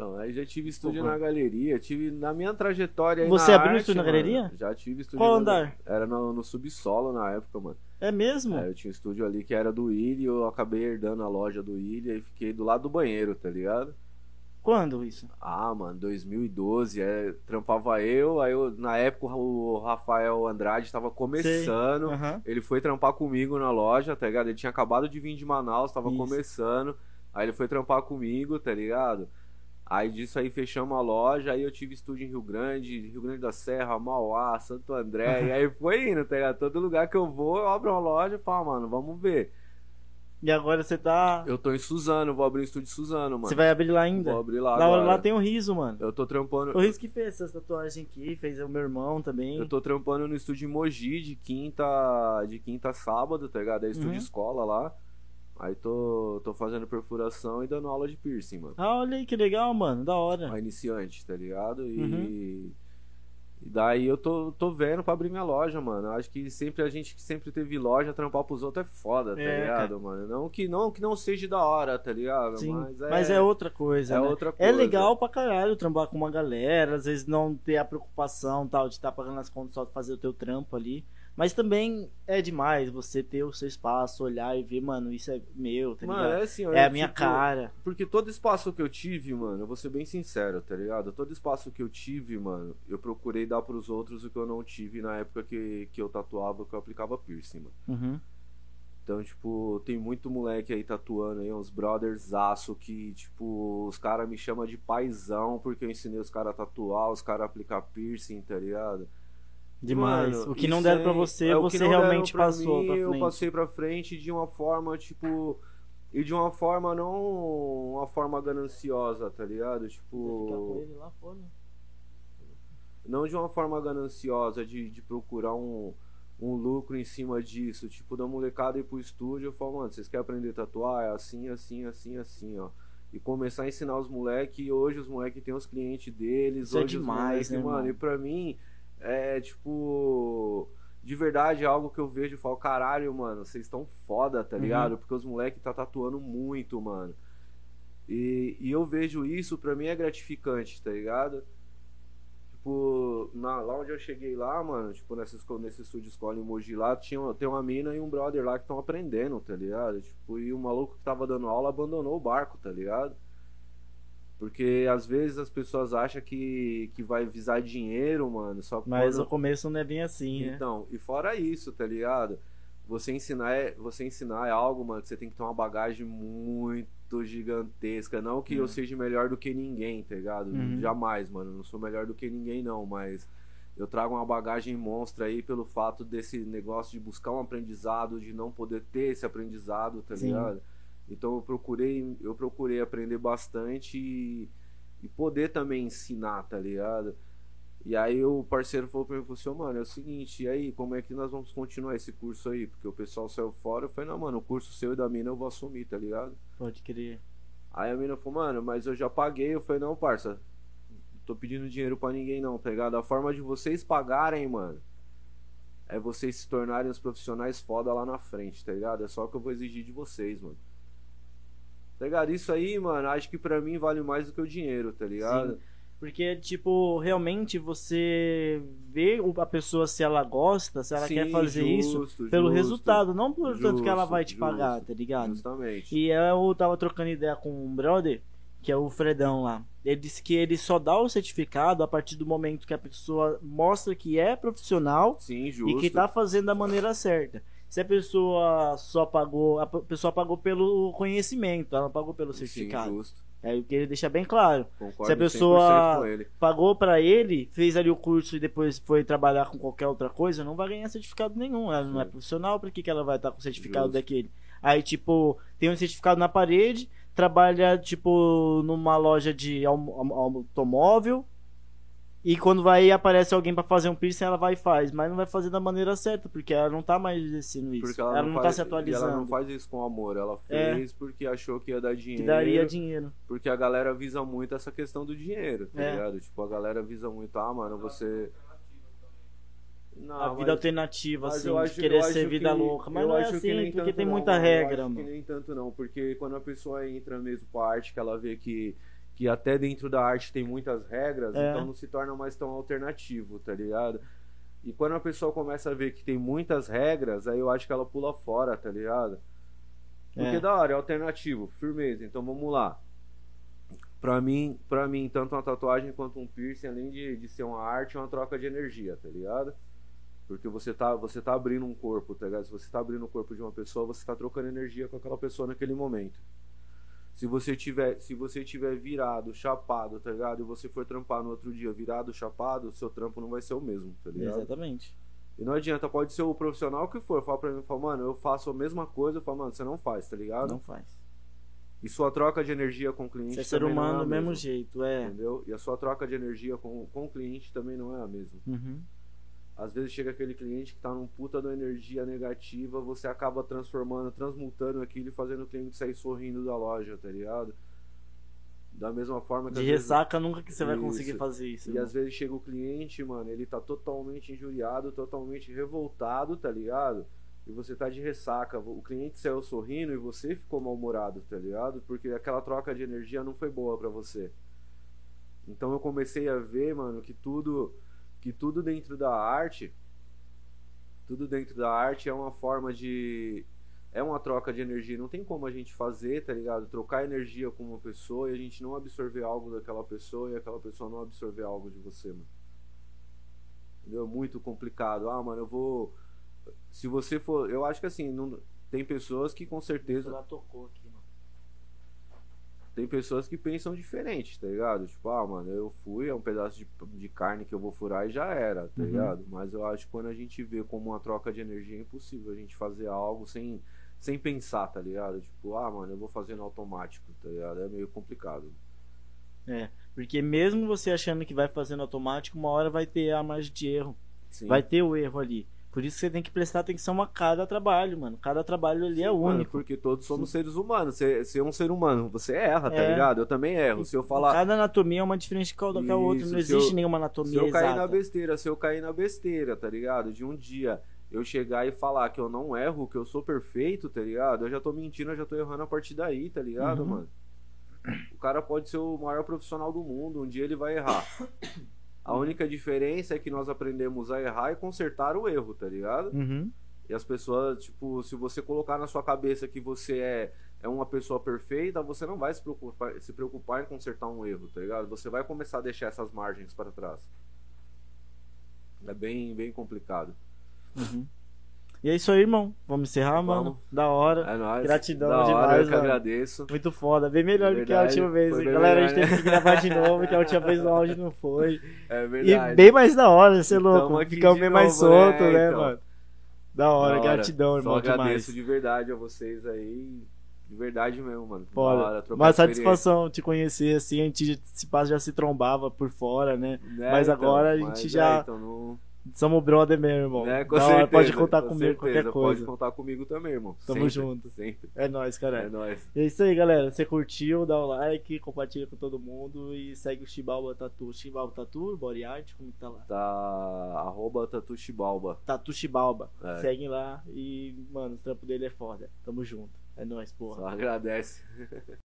Então, aí já tive estúdio Desculpa. na galeria, tive na minha trajetória aí Você na abriu arte, estúdio na mano, galeria? Já tive estúdio Qual na- andar? Era no, no subsolo na época, mano. É mesmo? É, eu tinha um estúdio ali que era do Willy, eu acabei herdando a loja do Willy, aí fiquei do lado do banheiro, tá ligado? Quando isso? Ah, mano, 2012, é, trampava eu, aí eu, na época o Rafael Andrade tava começando, Aham. ele foi trampar comigo na loja, tá ligado? Ele tinha acabado de vir de Manaus, tava Isso. começando, aí ele foi trampar comigo, tá ligado? Aí disso aí fechamos a loja, aí eu tive estúdio em Rio Grande, Rio Grande da Serra, Mauá, Santo André, e aí foi indo, tá ligado? Todo lugar que eu vou, eu abro uma loja e falo, mano, vamos ver. E agora você tá. Eu tô em Suzano, vou abrir um estúdio em Suzano, mano. Você vai abrir lá ainda? Vou abrir lá Lá, agora. lá tem o riso, mano. Eu tô trampando. O riso que fez essas tatuagens aqui, fez o meu irmão também. Eu tô trampando no estúdio em Mogi de quinta, de quinta a sábado, tá ligado? É estúdio Uhum. escola lá. Aí tô, tô fazendo perfuração e dando aula de piercing, mano. Ah, olha aí que legal, mano. Da hora. Pra iniciante, tá ligado? E, Uhum. e daí eu tô, tô vendo pra abrir minha loja, mano. Acho que sempre a gente que sempre teve loja, trampar pros outros é foda, tá É, ligado, mano? Não que, não que não seja da hora, tá ligado? Sim. Mas é, Mas é outra coisa. é né? outra É coisa. legal pra caralho trampar com uma galera, às vezes não ter a preocupação tal de estar pagando as contas só de fazer o teu trampo ali. Mas também é demais você ter o seu espaço, olhar e ver, mano, isso é meu, tá Mano, ligado? é assim, É a minha tipo, cara. Porque todo espaço que eu tive, mano, eu vou ser bem sincero, tá ligado? Todo espaço que eu tive, mano, eu procurei dar pros outros o que eu não tive na época que, que eu tatuava, que eu aplicava piercing, mano. Uhum. Então, tipo, tem muito moleque aí tatuando aí, uns brothers aço que, tipo, os caras me chamam de paizão porque eu ensinei os caras a tatuar, os caras a aplicar piercing, tá ligado? Demais. Mano, o que não deram pra aí- você, é, você realmente pra passou mim, pra Eu frente. passei pra frente de uma forma, tipo. E de uma forma não. Uma forma gananciosa, tá ligado? Ficar com Tipo. ele lá fora. Não de uma forma gananciosa, de, de procurar um, um lucro em cima disso. Tipo, da molecada ir pro estúdio, eu falo, mano, vocês querem aprender a tatuar? É assim, assim, assim, assim, ó. E começar a ensinar os moleques, e hoje os moleques têm os clientes deles, Isso é hoje demais, os moleques, né, mano, mano? e pra mim, é tipo. De verdade, é algo que eu vejo e falo, caralho, mano, vocês estão foda, tá Uhum. ligado? Porque os moleques tá tatuando muito, mano. E, e eu vejo isso, pra mim é gratificante, tá ligado? Tipo, na- lá onde eu cheguei lá, mano, tipo, nessa, nesse estúdio escola em Mogi lá, tinha, tem uma mina e um brother lá que estão aprendendo, tá ligado? Tipo, e o maluco que tava dando aula abandonou o barco, tá ligado? Porque às vezes as pessoas acham que, que vai visar dinheiro, mano, só Mas quando- o começo não é bem assim, né? então, e fora isso, tá ligado? Você ensinar é, você ensinar é algo, mano, que você tem que ter uma bagagem muito gigantesca. Não que eu Uhum. seja melhor do que ninguém, tá ligado? Uhum. Jamais, mano. eu Não sou melhor do que ninguém, não. Mas eu trago uma bagagem monstra aí pelo fato desse negócio de buscar um aprendizado, de não poder ter esse aprendizado, tá Sim. ligado? Então eu procurei, eu procurei aprender bastante e, e poder também ensinar, tá ligado? E aí o parceiro falou pra mim, falou assim, "Ô, mano, é o seguinte, e aí, como é que nós vamos continuar esse curso aí? Porque o pessoal saiu fora, eu falei, não, mano, o curso seu e da mina eu vou assumir, tá ligado? Pode crer. Aí a mina falou, mano, mas eu já paguei, eu falei, não, parça, não tô pedindo dinheiro pra ninguém não, tá ligado? A forma de vocês pagarem, mano, é vocês se tornarem os profissionais foda lá na frente, tá ligado? É só o que eu vou exigir de vocês, mano. Tá ligado? Isso aí, mano, acho que pra mim vale mais do que o dinheiro, tá ligado? Porque, tipo, realmente você vê a pessoa se ela gosta, se ela Sim, quer fazer isso justo, pelo justo. resultado, não por tanto que ela Justo, vai te pagar, justo, tá ligado? Justamente. E eu tava trocando ideia com um brother, que é o Fredão lá. Ele disse que ele só dá o certificado a partir do momento que a pessoa mostra que é profissional Sim, justo. e que tá fazendo da maneira certa. Se a pessoa só pagou, a pessoa pagou pelo conhecimento, ela não pagou pelo certificado. Sim, justo. É o que ele deixa bem claro. Concordo Se a 100% pessoa pagou pra ele, fez ali o curso e depois foi trabalhar com qualquer outra coisa, não vai ganhar certificado nenhum. Ela não é Sim. profissional, por que, que ela vai estar com certificado Justo. daquele? Aí, tipo, tem um certificado na parede, trabalha, tipo, numa loja de automóvel. E quando vai aparece alguém pra fazer um piercing, ela vai e faz, mas não vai fazer da maneira certa, porque ela não tá mais exercendo isso. Porque ela, ela, não, faz, tá se e Ela não atualizando. faz isso com amor, ela É. fez porque achou que ia dar dinheiro. Que daria dinheiro. Porque a galera visa muito essa questão do dinheiro, tá É. ligado? Tipo, a galera visa muito, ah, mano, você. Não, a vida mas- alternativa, mas assim, acho- querer ser vida que- louca. Mas eu não é acho que assim, nem porque tanto tem não, muita regra, eu acho mano. Que nem tanto não, porque quando a pessoa entra mesmo pra arte, que ela vê que, que até dentro da arte tem muitas regras, É. então não se torna mais tão alternativo, tá ligado? E quando a pessoa começa a ver que tem muitas regras, aí eu acho que ela pula fora, tá ligado? Porque É. da hora, é alternativo, firmeza. Então vamos lá. Pra mim, pra mim, tanto uma tatuagem quanto um piercing, além de, de ser uma arte, é uma troca de energia, tá ligado? Porque você tá, você tá abrindo um corpo, tá ligado? Se você tá abrindo o corpo de uma pessoa, você tá trocando energia com aquela pessoa naquele momento. Se você tiver, se você tiver virado, chapado, tá ligado? E você for trampar no outro dia virado, chapado, seu trampo não vai ser o mesmo, tá ligado? Exatamente. E não adianta, pode ser o profissional que for, fala pra mim, fala, mano, eu faço a mesma coisa, eu falo, mano, você não faz, tá ligado? Não faz. E sua troca de energia com o cliente Você é ser não humano é do mesmo jeito, é. Entendeu? E a sua troca de energia com, com o cliente também não é a mesma. Uhum. Às vezes chega aquele cliente que tá num puta da energia negativa, você acaba transformando, transmutando aquilo e fazendo o cliente sair sorrindo da loja, tá ligado? Da mesma forma que De às vezes- ressaca nunca que você vai Isso. conseguir fazer isso. E irmão. às vezes chega o cliente, mano, ele tá totalmente injuriado, totalmente revoltado, tá ligado? E você tá de ressaca. O cliente saiu sorrindo e você ficou mal-humorado, tá ligado? Porque aquela troca de energia não foi boa pra você. Então eu comecei a ver, mano, que tudo que tudo dentro da arte tudo dentro da arte é uma forma de é uma troca de energia, não tem como a gente fazer, tá ligado? Trocar energia com uma pessoa e a gente não absorver algo daquela pessoa e aquela pessoa não absorver algo de você, mano. Entendeu? É muito complicado. Ah, mano, eu vou. Se você for. Eu acho que assim, não... tem pessoas que com certeza. Ela tocou aqui. Tem pessoas que pensam diferente, tá ligado? Tipo, ah, mano, eu fui, é um pedaço de, de carne que eu vou furar e já era, tá Uhum. ligado? Mas eu acho que quando a gente vê como uma troca de energia, é impossível a gente fazer algo sem, sem pensar, tá ligado? Tipo, ah, mano, eu vou fazer no automático, tá ligado? É meio complicado. É. Porque mesmo você achando que vai fazendo automático, uma hora vai ter a margem de erro. Sim. Vai ter o erro ali. Por isso que você tem que prestar atenção a cada trabalho, mano. Cada trabalho ali é Sim, mano, único. porque todos somos seres humanos. Você, você é um ser humano, você erra, tá É. ligado? Eu também erro. Se eu falar. Cada anatomia é uma diferente que a que a outra. Não se existe eu- nenhuma Se anatomia eu cair na exata. besteira, se eu cair na besteira, tá ligado? De um dia eu chegar e falar que eu não erro, que eu sou perfeito, tá ligado? Eu já tô mentindo, eu já tô errando a partir daí, tá ligado, Uhum. mano? O cara pode ser o maior profissional do mundo, um dia ele vai errar. A única diferença é que nós aprendemos a errar e consertar o erro, tá ligado? Uhum. E as pessoas, tipo, se você colocar na sua cabeça que você é, é uma pessoa perfeita, você não vai se preocupar, se preocupar em consertar um erro, tá ligado? Você vai começar a deixar essas margens para trás. É bem, bem complicado. Uhum. E é isso aí, irmão. Vamos encerrar, Vamos. mano. Da hora. É nóis. Gratidão da hora, demais, eu que mano. agradeço. Muito foda. Bem melhor do que a Verdade, última vez. bem Galera, a gente teve né? que gravar de novo, que a última vez o áudio não foi. É E verdade. bem mais da hora, você é louco. Ficamos bem mais novo, né? solto, né, Então. mano? Da hora, Da hora. gratidão, irmão. Só agradeço demais. de verdade a vocês aí. De verdade mesmo, mano. Da Foda. hora, Uma satisfação te conhecer, assim, a gente se passa já se trombava por fora, né? Né, Mas então, agora a mas gente é, já- então não- Somos brother mesmo, irmão. né, com da hora, certeza, pode contar com comigo certeza, qualquer coisa. Pode contar comigo também, irmão. Tamo Sempre, junto. Sempre. É nóis, É caralho. nóis. É isso aí, galera. Você curtiu, dá o like, compartilha com todo mundo e segue o Chibalba Tatu. Chibalba Tatu, Body Art, como que tá lá? Tá. Arroba Tatu Chibalba. Tatu Chibalba. É. Seguem lá e, mano, o trampo dele é foda. Tamo junto. É nóis, porra. Só agradece.